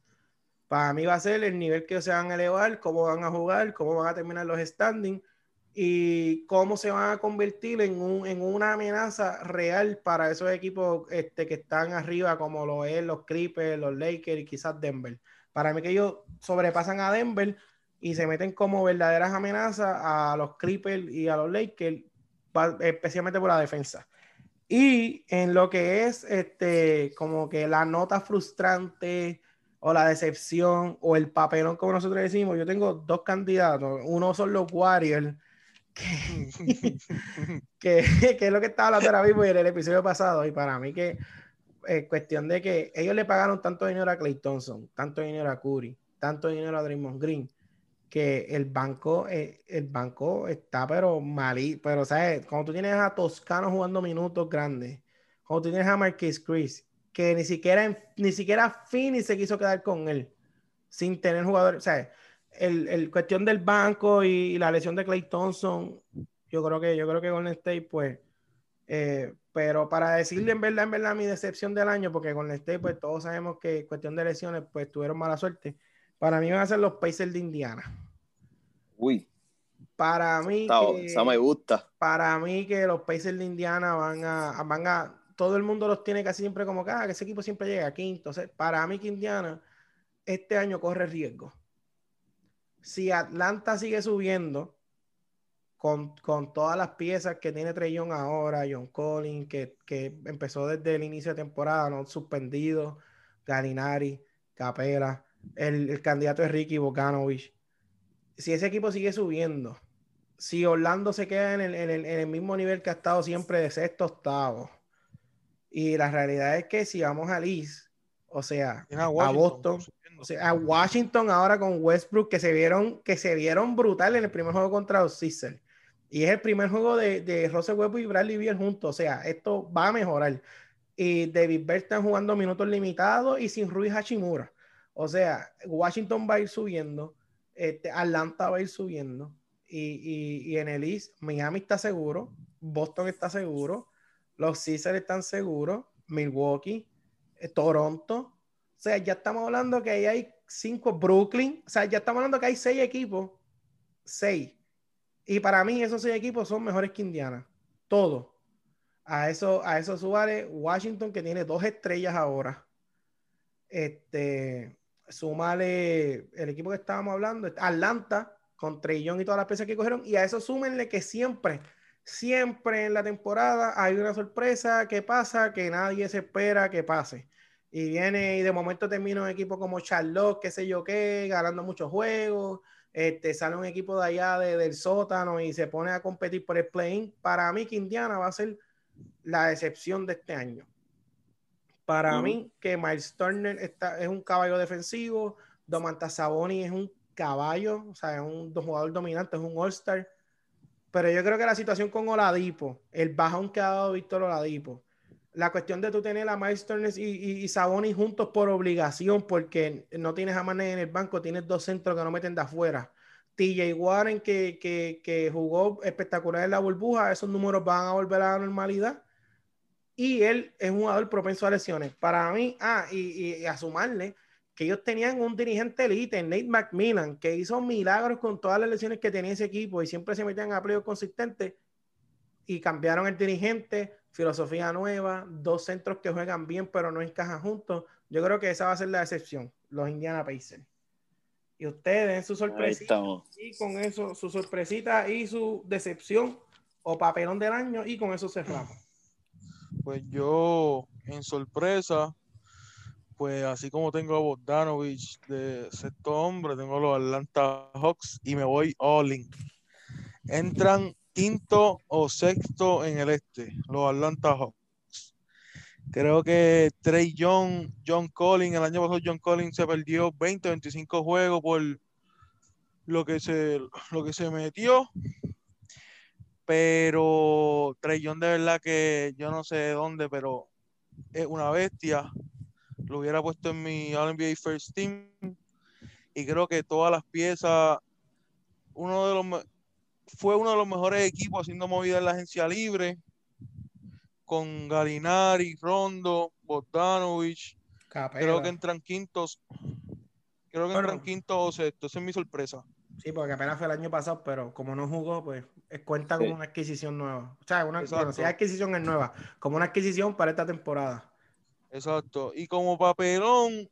Para mí va a ser el nivel que se van a elevar, cómo van a jugar, cómo van a terminar los standings y cómo se van a convertir en, un, en una amenaza real para esos equipos este, que están arriba, como lo es los Clippers, los Lakers y quizás Denver. Para mí que ellos sobrepasan a Denver y se meten como verdaderas amenazas a los Clippers y a los Lakers, especialmente por la defensa. Y en lo que es este, como que la nota frustrante o la decepción o el papelón, como nosotros decimos, yo tengo dos candidatos. Uno son los Warriors, que, es lo que estaba hablando ahora mismo en el episodio pasado. Y para mí que es cuestión de que ellos le pagaron tanto dinero a Clay Thompson, tanto dinero a Curry, tanto dinero a Draymond Green, que el banco, eh, el banco está pero malí, pero sabes, cuando tú tienes a Toscano jugando minutos grandes, cuando tú tienes a Marquis Chris, que ni siquiera, ni siquiera Fini se quiso quedar con él, sin tener jugadores, sea, el, el cuestión del banco y, la lesión de Clay Thompson, yo creo que, yo creo que Golden State, pues, eh, pero para decirle en verdad, en verdad, mi decepción del año, porque Golden State, pues todos sabemos que cuestión de lesiones, pues tuvieron mala suerte. Para mí van a ser los Pacers de Indiana. Uy. Para mí. esa me gusta. Para mí que los Pacers de Indiana van a, van a. Todo el mundo los tiene casi siempre como que, ah, que ese equipo siempre llega a quinto. Entonces, para mí que Indiana este año corre riesgo. Si Atlanta sigue subiendo con, todas las piezas que tiene Trey Young ahora, John Collins, que, que empezó desde el inicio de temporada, no suspendido, Galinari, Capela, el, candidato es Ricky Boganovich. Si ese equipo sigue subiendo, si Orlando se queda en el, mismo nivel que ha estado siempre de sexto octavo, y la realidad es que si vamos a Liz, o sea, a, Boston, o sea, a Washington ahora con Westbrook, que se vieron, que se vieron brutal en el primer juego contra los Sixers. Y es el primer juego de, de Russell Westbrook y Bradley Beal juntos. O sea, esto va a mejorar. Y David Bell están jugando minutos limitados y sin Ruiz Hachimura. O sea, Washington va a ir subiendo, este, Atlanta va a ir subiendo, y, en el East, Miami está seguro, Boston está seguro, los Caesars están seguros, Milwaukee, eh, Toronto. O sea, ya estamos hablando que ahí hay cinco, Brooklyn, o sea, ya estamos hablando que hay seis equipos, seis. Y para mí esos seis equipos son mejores que Indiana, todos. A eso, a eso subale Washington que tiene dos estrellas ahora. Este, súmale el equipo que estábamos hablando, Atlanta, con Trillón y todas las piezas que cogieron, y a eso súmenle que siempre, siempre en la temporada hay una sorpresa que pasa que nadie se espera que pase. Y viene y de momento termina un equipo como Charlotte, qué sé yo qué, ganando muchos juegos. Este, sale un equipo de allá del sótano y se pone a competir por el play-in. Para mí que Indiana va a ser la decepción de este año. Para mí, que Miles Turner está, es un caballo defensivo, Domantas Saboni es un caballo, o sea, es un jugador dominante, es un All-Star. Pero yo creo que la situación con Oladipo, el bajón que ha dado Víctor Oladipo, la cuestión de tú tener a Miles Turner y, y, Saboni juntos por obligación, porque no tienes a Mané en el banco, tienes dos centros que no meten de afuera. TJ Warren, que, que, que jugó espectacular en la burbuja, esos números van a volver a la normalidad y él es un jugador propenso a lesiones. Para mí, ah, y, y, a sumarle que ellos tenían un dirigente elite, Nate McMillan, que hizo milagros con todas las lesiones que tenía ese equipo y siempre se metían a playoffs consistentes y cambiaron el dirigente, filosofía nueva, dos centros que juegan bien pero no encajan juntos. Yo creo que esa va a ser la excepción, los Indiana Pacers. Y ustedes su sorpresita y con eso, su sorpresita y su decepción o papelón del año y con eso cerramos. Pues yo, en sorpresa, pues así como tengo a Bogdanovich de sexto hombre, tengo a los Atlanta Hawks y me voy all in. Entran quinto o sexto en el este, los Atlanta Hawks. Creo que Trey Young, John Collins, el año pasado John Collins se perdió 20, 25 juegos por lo que se, lo que se metió pero Trellón de verdad que yo no sé de dónde, pero es una bestia. Lo hubiera puesto en mi All NBA First Team. Y creo que todas las piezas, uno de los fue uno de los mejores equipos haciendo movida en la agencia libre. Con Galinari, Rondo, Bogdanovich. Creo que entran quintos. Creo que entran quintos o sextos. Esa es mi sorpresa. Sí, porque apenas fue el año pasado, pero como no jugó, pues cuenta como una adquisición nueva. O sea, una, bueno, si adquisición es nueva, como una adquisición para esta temporada. Exacto. Y como papelón,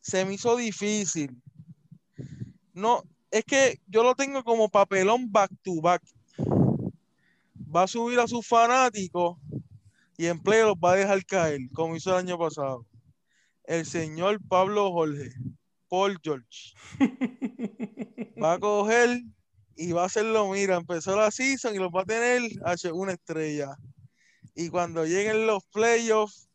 se me hizo difícil. No, es que yo lo tengo como papelón back to back. Va a subir a sus fanáticos y en play los va a dejar caer, como hizo el año pasado. El señor Pablo Jorge, Paul George, va a coger y va a hacerlo, mira, empezó la season y los va a tener a una estrella. Y cuando lleguen los playoffs,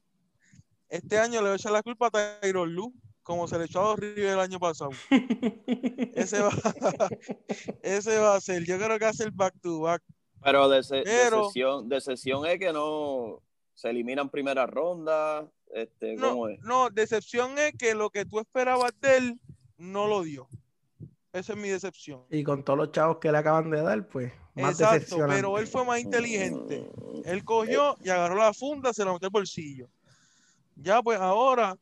este año le voy a echar la culpa a Tyron Lu, como se le echó a River el año pasado. ese, va, ese va a ser, yo creo que hace el back to back. Pero de, sesión, de sesión es que no se eliminan primera ronda. Este, no, no, decepción es que lo que tú esperabas de él no lo dio. Esa es mi decepción. Y con todos los chavos que le acaban de dar, pues. Más Exacto, pero él fue más inteligente. Él cogió y agarró la funda, se la metió al bolsillo. Ya, pues ahora,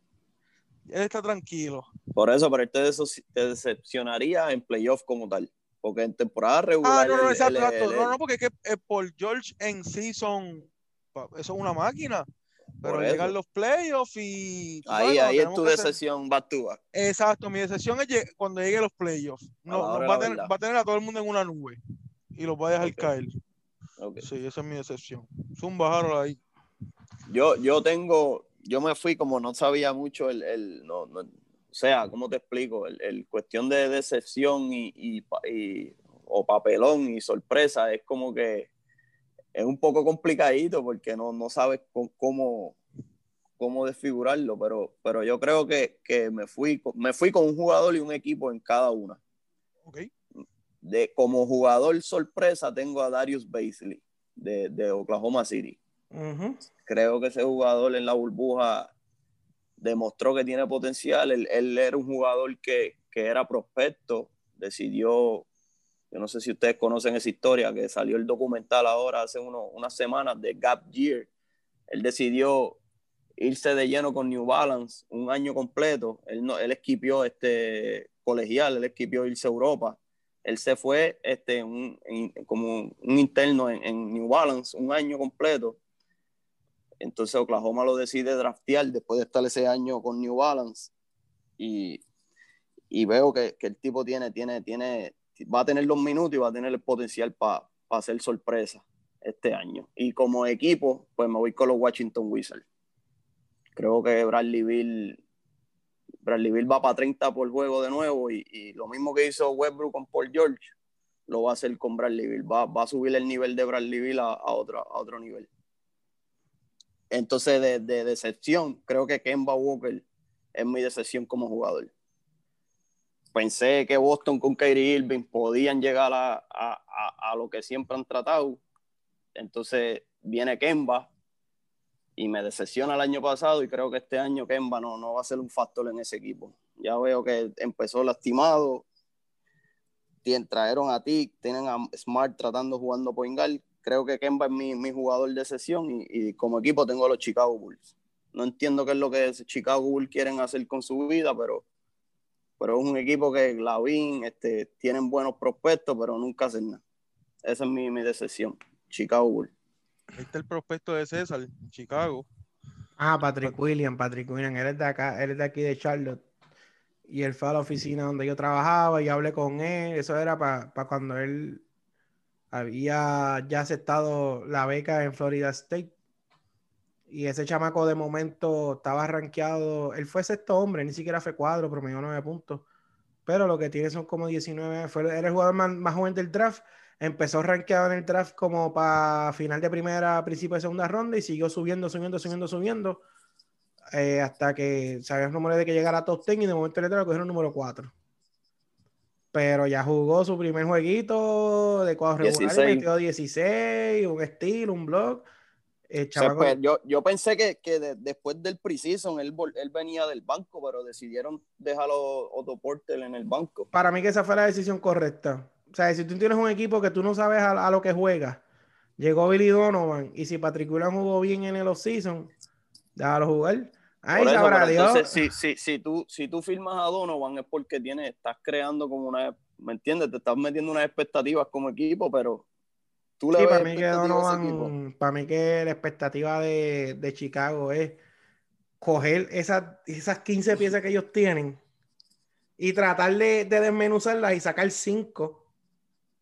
él está tranquilo. Por eso, pero él te, decepcionaría en playoff como tal. Porque en temporada regular. Ah, no, no, exacto, exacto. no, no, porque es que eh, por George en sí son. Eso es una máquina. Pero llegan los playoffs y. Ahí, ahí es tu decepción, va tú. Exacto, mi decepción es cuando llegue los playoffs. No, va, a tener, va, a tener, a todo el mundo en una nube y los va a dejar caer. Sí, esa es mi decepción. Un bajaro ahí. Yo, yo tengo, yo me fui como no sabía mucho el, el no, no, o sea, ¿cómo te explico? El, el cuestión de decepción y, y, y, o papelón y sorpresa es como que es un poco complicadito porque no, no sabes cómo, cómo desfigurarlo, pero, pero yo creo que, que, me, fui, me fui con un jugador y un equipo en cada una. Okay. De, como jugador sorpresa tengo a Darius Baisley de, de Oklahoma City. Creo que ese jugador en la burbuja demostró que tiene potencial. Él, él era un jugador que, que, era prospecto, decidió yo no sé si ustedes conocen esa historia, que salió el documental ahora hace unas semanas de Gap Year. Él decidió irse de lleno con New Balance un año completo. Él, no, él esquipió este colegial, él esquipió irse a Europa. Él se fue este, un, como un interno en, New Balance un año completo. Entonces Oklahoma lo decide draftear después de estar ese año con New Balance. Y, y veo que, que, el tipo tiene, tiene, tiene, va a tener los minutos y va a tener el potencial para hacer sorpresa este año. Y como equipo, pues me voy con los Washington Wizards. Creo que Bradley Bill, Bradley Bill va para 30 por juego de nuevo y, lo mismo que hizo Westbrook con Paul George, lo va a hacer con Bradley Bill. Va, a subir el nivel de Bradley Bill a, a, otro, nivel. Entonces, de, de decepción, creo que Kemba Walker es mi decepción como jugador pensé que Boston con Kyrie Irving podían llegar a, a, a, lo que siempre han tratado. Entonces viene Kemba y me decepciona el año pasado y creo que este año Kemba no, no va a ser un factor en ese equipo. Ya veo que empezó lastimado. Trajeron a ti, tienen a Smart tratando jugando Poingal. Creo que Kemba es mi, mi jugador de sesión y, y, como equipo tengo a los Chicago Bulls. No entiendo qué es lo que Chicago Bulls quieren hacer con su vida, pero pero es un equipo que Lavín este, tienen buenos prospectos, pero nunca hacen nada. Esa es mi, mi decepción. Chicago Bulls. Este es el prospecto de César, Chicago. Ah, Patrick William, Patrick William, él es de acá, él es de aquí de Charlotte. Y él fue a la oficina donde yo trabajaba y hablé con él. Eso era para cuando él había ya aceptado la beca en Florida State. Y ese chamaco de momento estaba rankeado. Él fue sexto hombre, ni siquiera fue cuadro, pero me dio nueve puntos. Pero lo que tiene son como 19. Fue, era el jugador más, joven del draft. Empezó rankeado en el draft como para final de primera, principio de segunda ronda y siguió subiendo, subiendo, subiendo, subiendo. Eh, hasta que sabía el número de que llegara a top 10 y de momento le cogieron el número 4. Pero ya jugó su primer jueguito de cuadro regular, metió 16, un estilo, un blog eh, pues, yo, yo pensé que, que después del preseason él, él venía del banco, pero decidieron dejarlo Otto Porter en el banco. Para mí que esa fue la decisión correcta. O sea, si tú tienes un equipo que tú no sabes a, lo que juega, llegó Billy Donovan y si Patrick Williams jugó bien en el offseason, déjalo jugar. Ahí sabrá Dios. si, si, si, tú, si tú firmas a Donovan es porque tienes, estás creando como una, ¿me entiendes? Te estás metiendo unas expectativas como equipo, pero para mí, que para mí que la expectativa de, Chicago es coger esas, esas 15 piezas que ellos tienen y tratar de, desmenuzarlas y sacar 5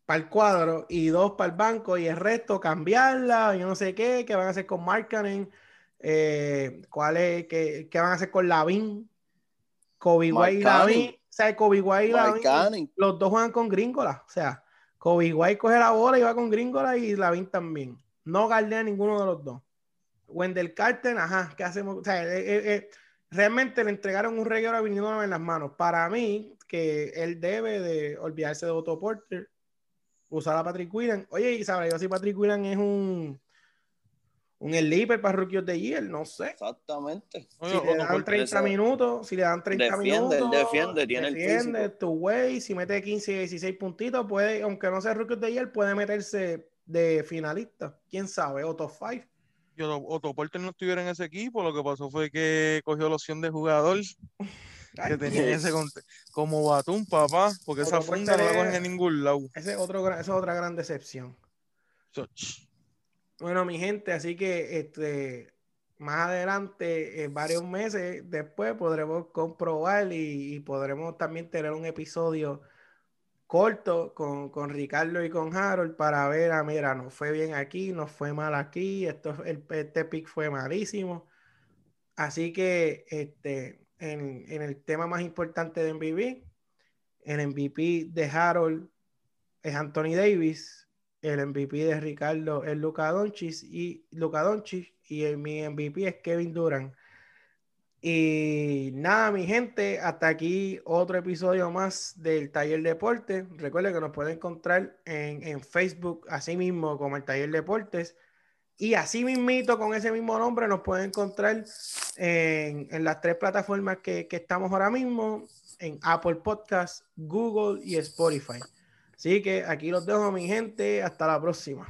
para el cuadro y dos para el banco y el resto cambiarla, yo no sé qué, qué van a hacer con Markkanen, eh, cuál es, qué, qué, van a hacer con Lavin, Kobe White y Lavin, o sea, Kobe White y Lavin, los dos juegan con Gringola, o sea, Kobe White coge la bola y va con Gringola y Lavin también, no gardea ninguno de los dos. Wendell Carter, ajá, ¿qué hacemos? O sea, eh, eh, realmente le entregaron un regalo viniendo en las manos. Para mí, que él debe de olvidarse de Otto Porter usar a Patrick Quillan. Oye, y sabrá yo si Patrick Quillan es un un sleeper para Rookie of the Year, no sé. Exactamente. Si le dan 30 minutos, si le dan 30 minutos, defiende, tiene defiende, el tu way, si mete 15, 16 puntitos, puede, aunque no sea Rookie of the Year, puede meterse de finalista. ¿Quién sabe? O top 5. Yo, Otto Porter no estuviera en ese equipo, lo que pasó fue que cogió la opción de jugador que tenía ese como Batum, papá, porque esa funda no la cogen en ningún lado. Ese otro, esa es otra gran decepción. Bueno, mi gente, así que este más adelante, en varios meses después, podremos comprobar y, podremos también tener un episodio corto con, con, Ricardo y con Harold para ver, ah, mira, nos fue bien aquí, nos fue mal aquí, esto, el, este pick fue malísimo. Así que este, en, el tema más importante de MVP. El MVP de Harold es Anthony Davis. El MVP de Ricardo es Luca Doncic y Luca Doncic y el, mi MVP es Kevin Durant. Y nada, mi gente, hasta aquí otro episodio más del Taller Deportes. Recuerden que nos pueden encontrar en, en Facebook, así mismo como el Taller Deportes. Y así mismito, con ese mismo nombre, nos pueden encontrar en, en las tres plataformas que, que, estamos ahora mismo, en Apple Podcast, Google y Spotify. Así que aquí los dejo, mi gente. Hasta la próxima.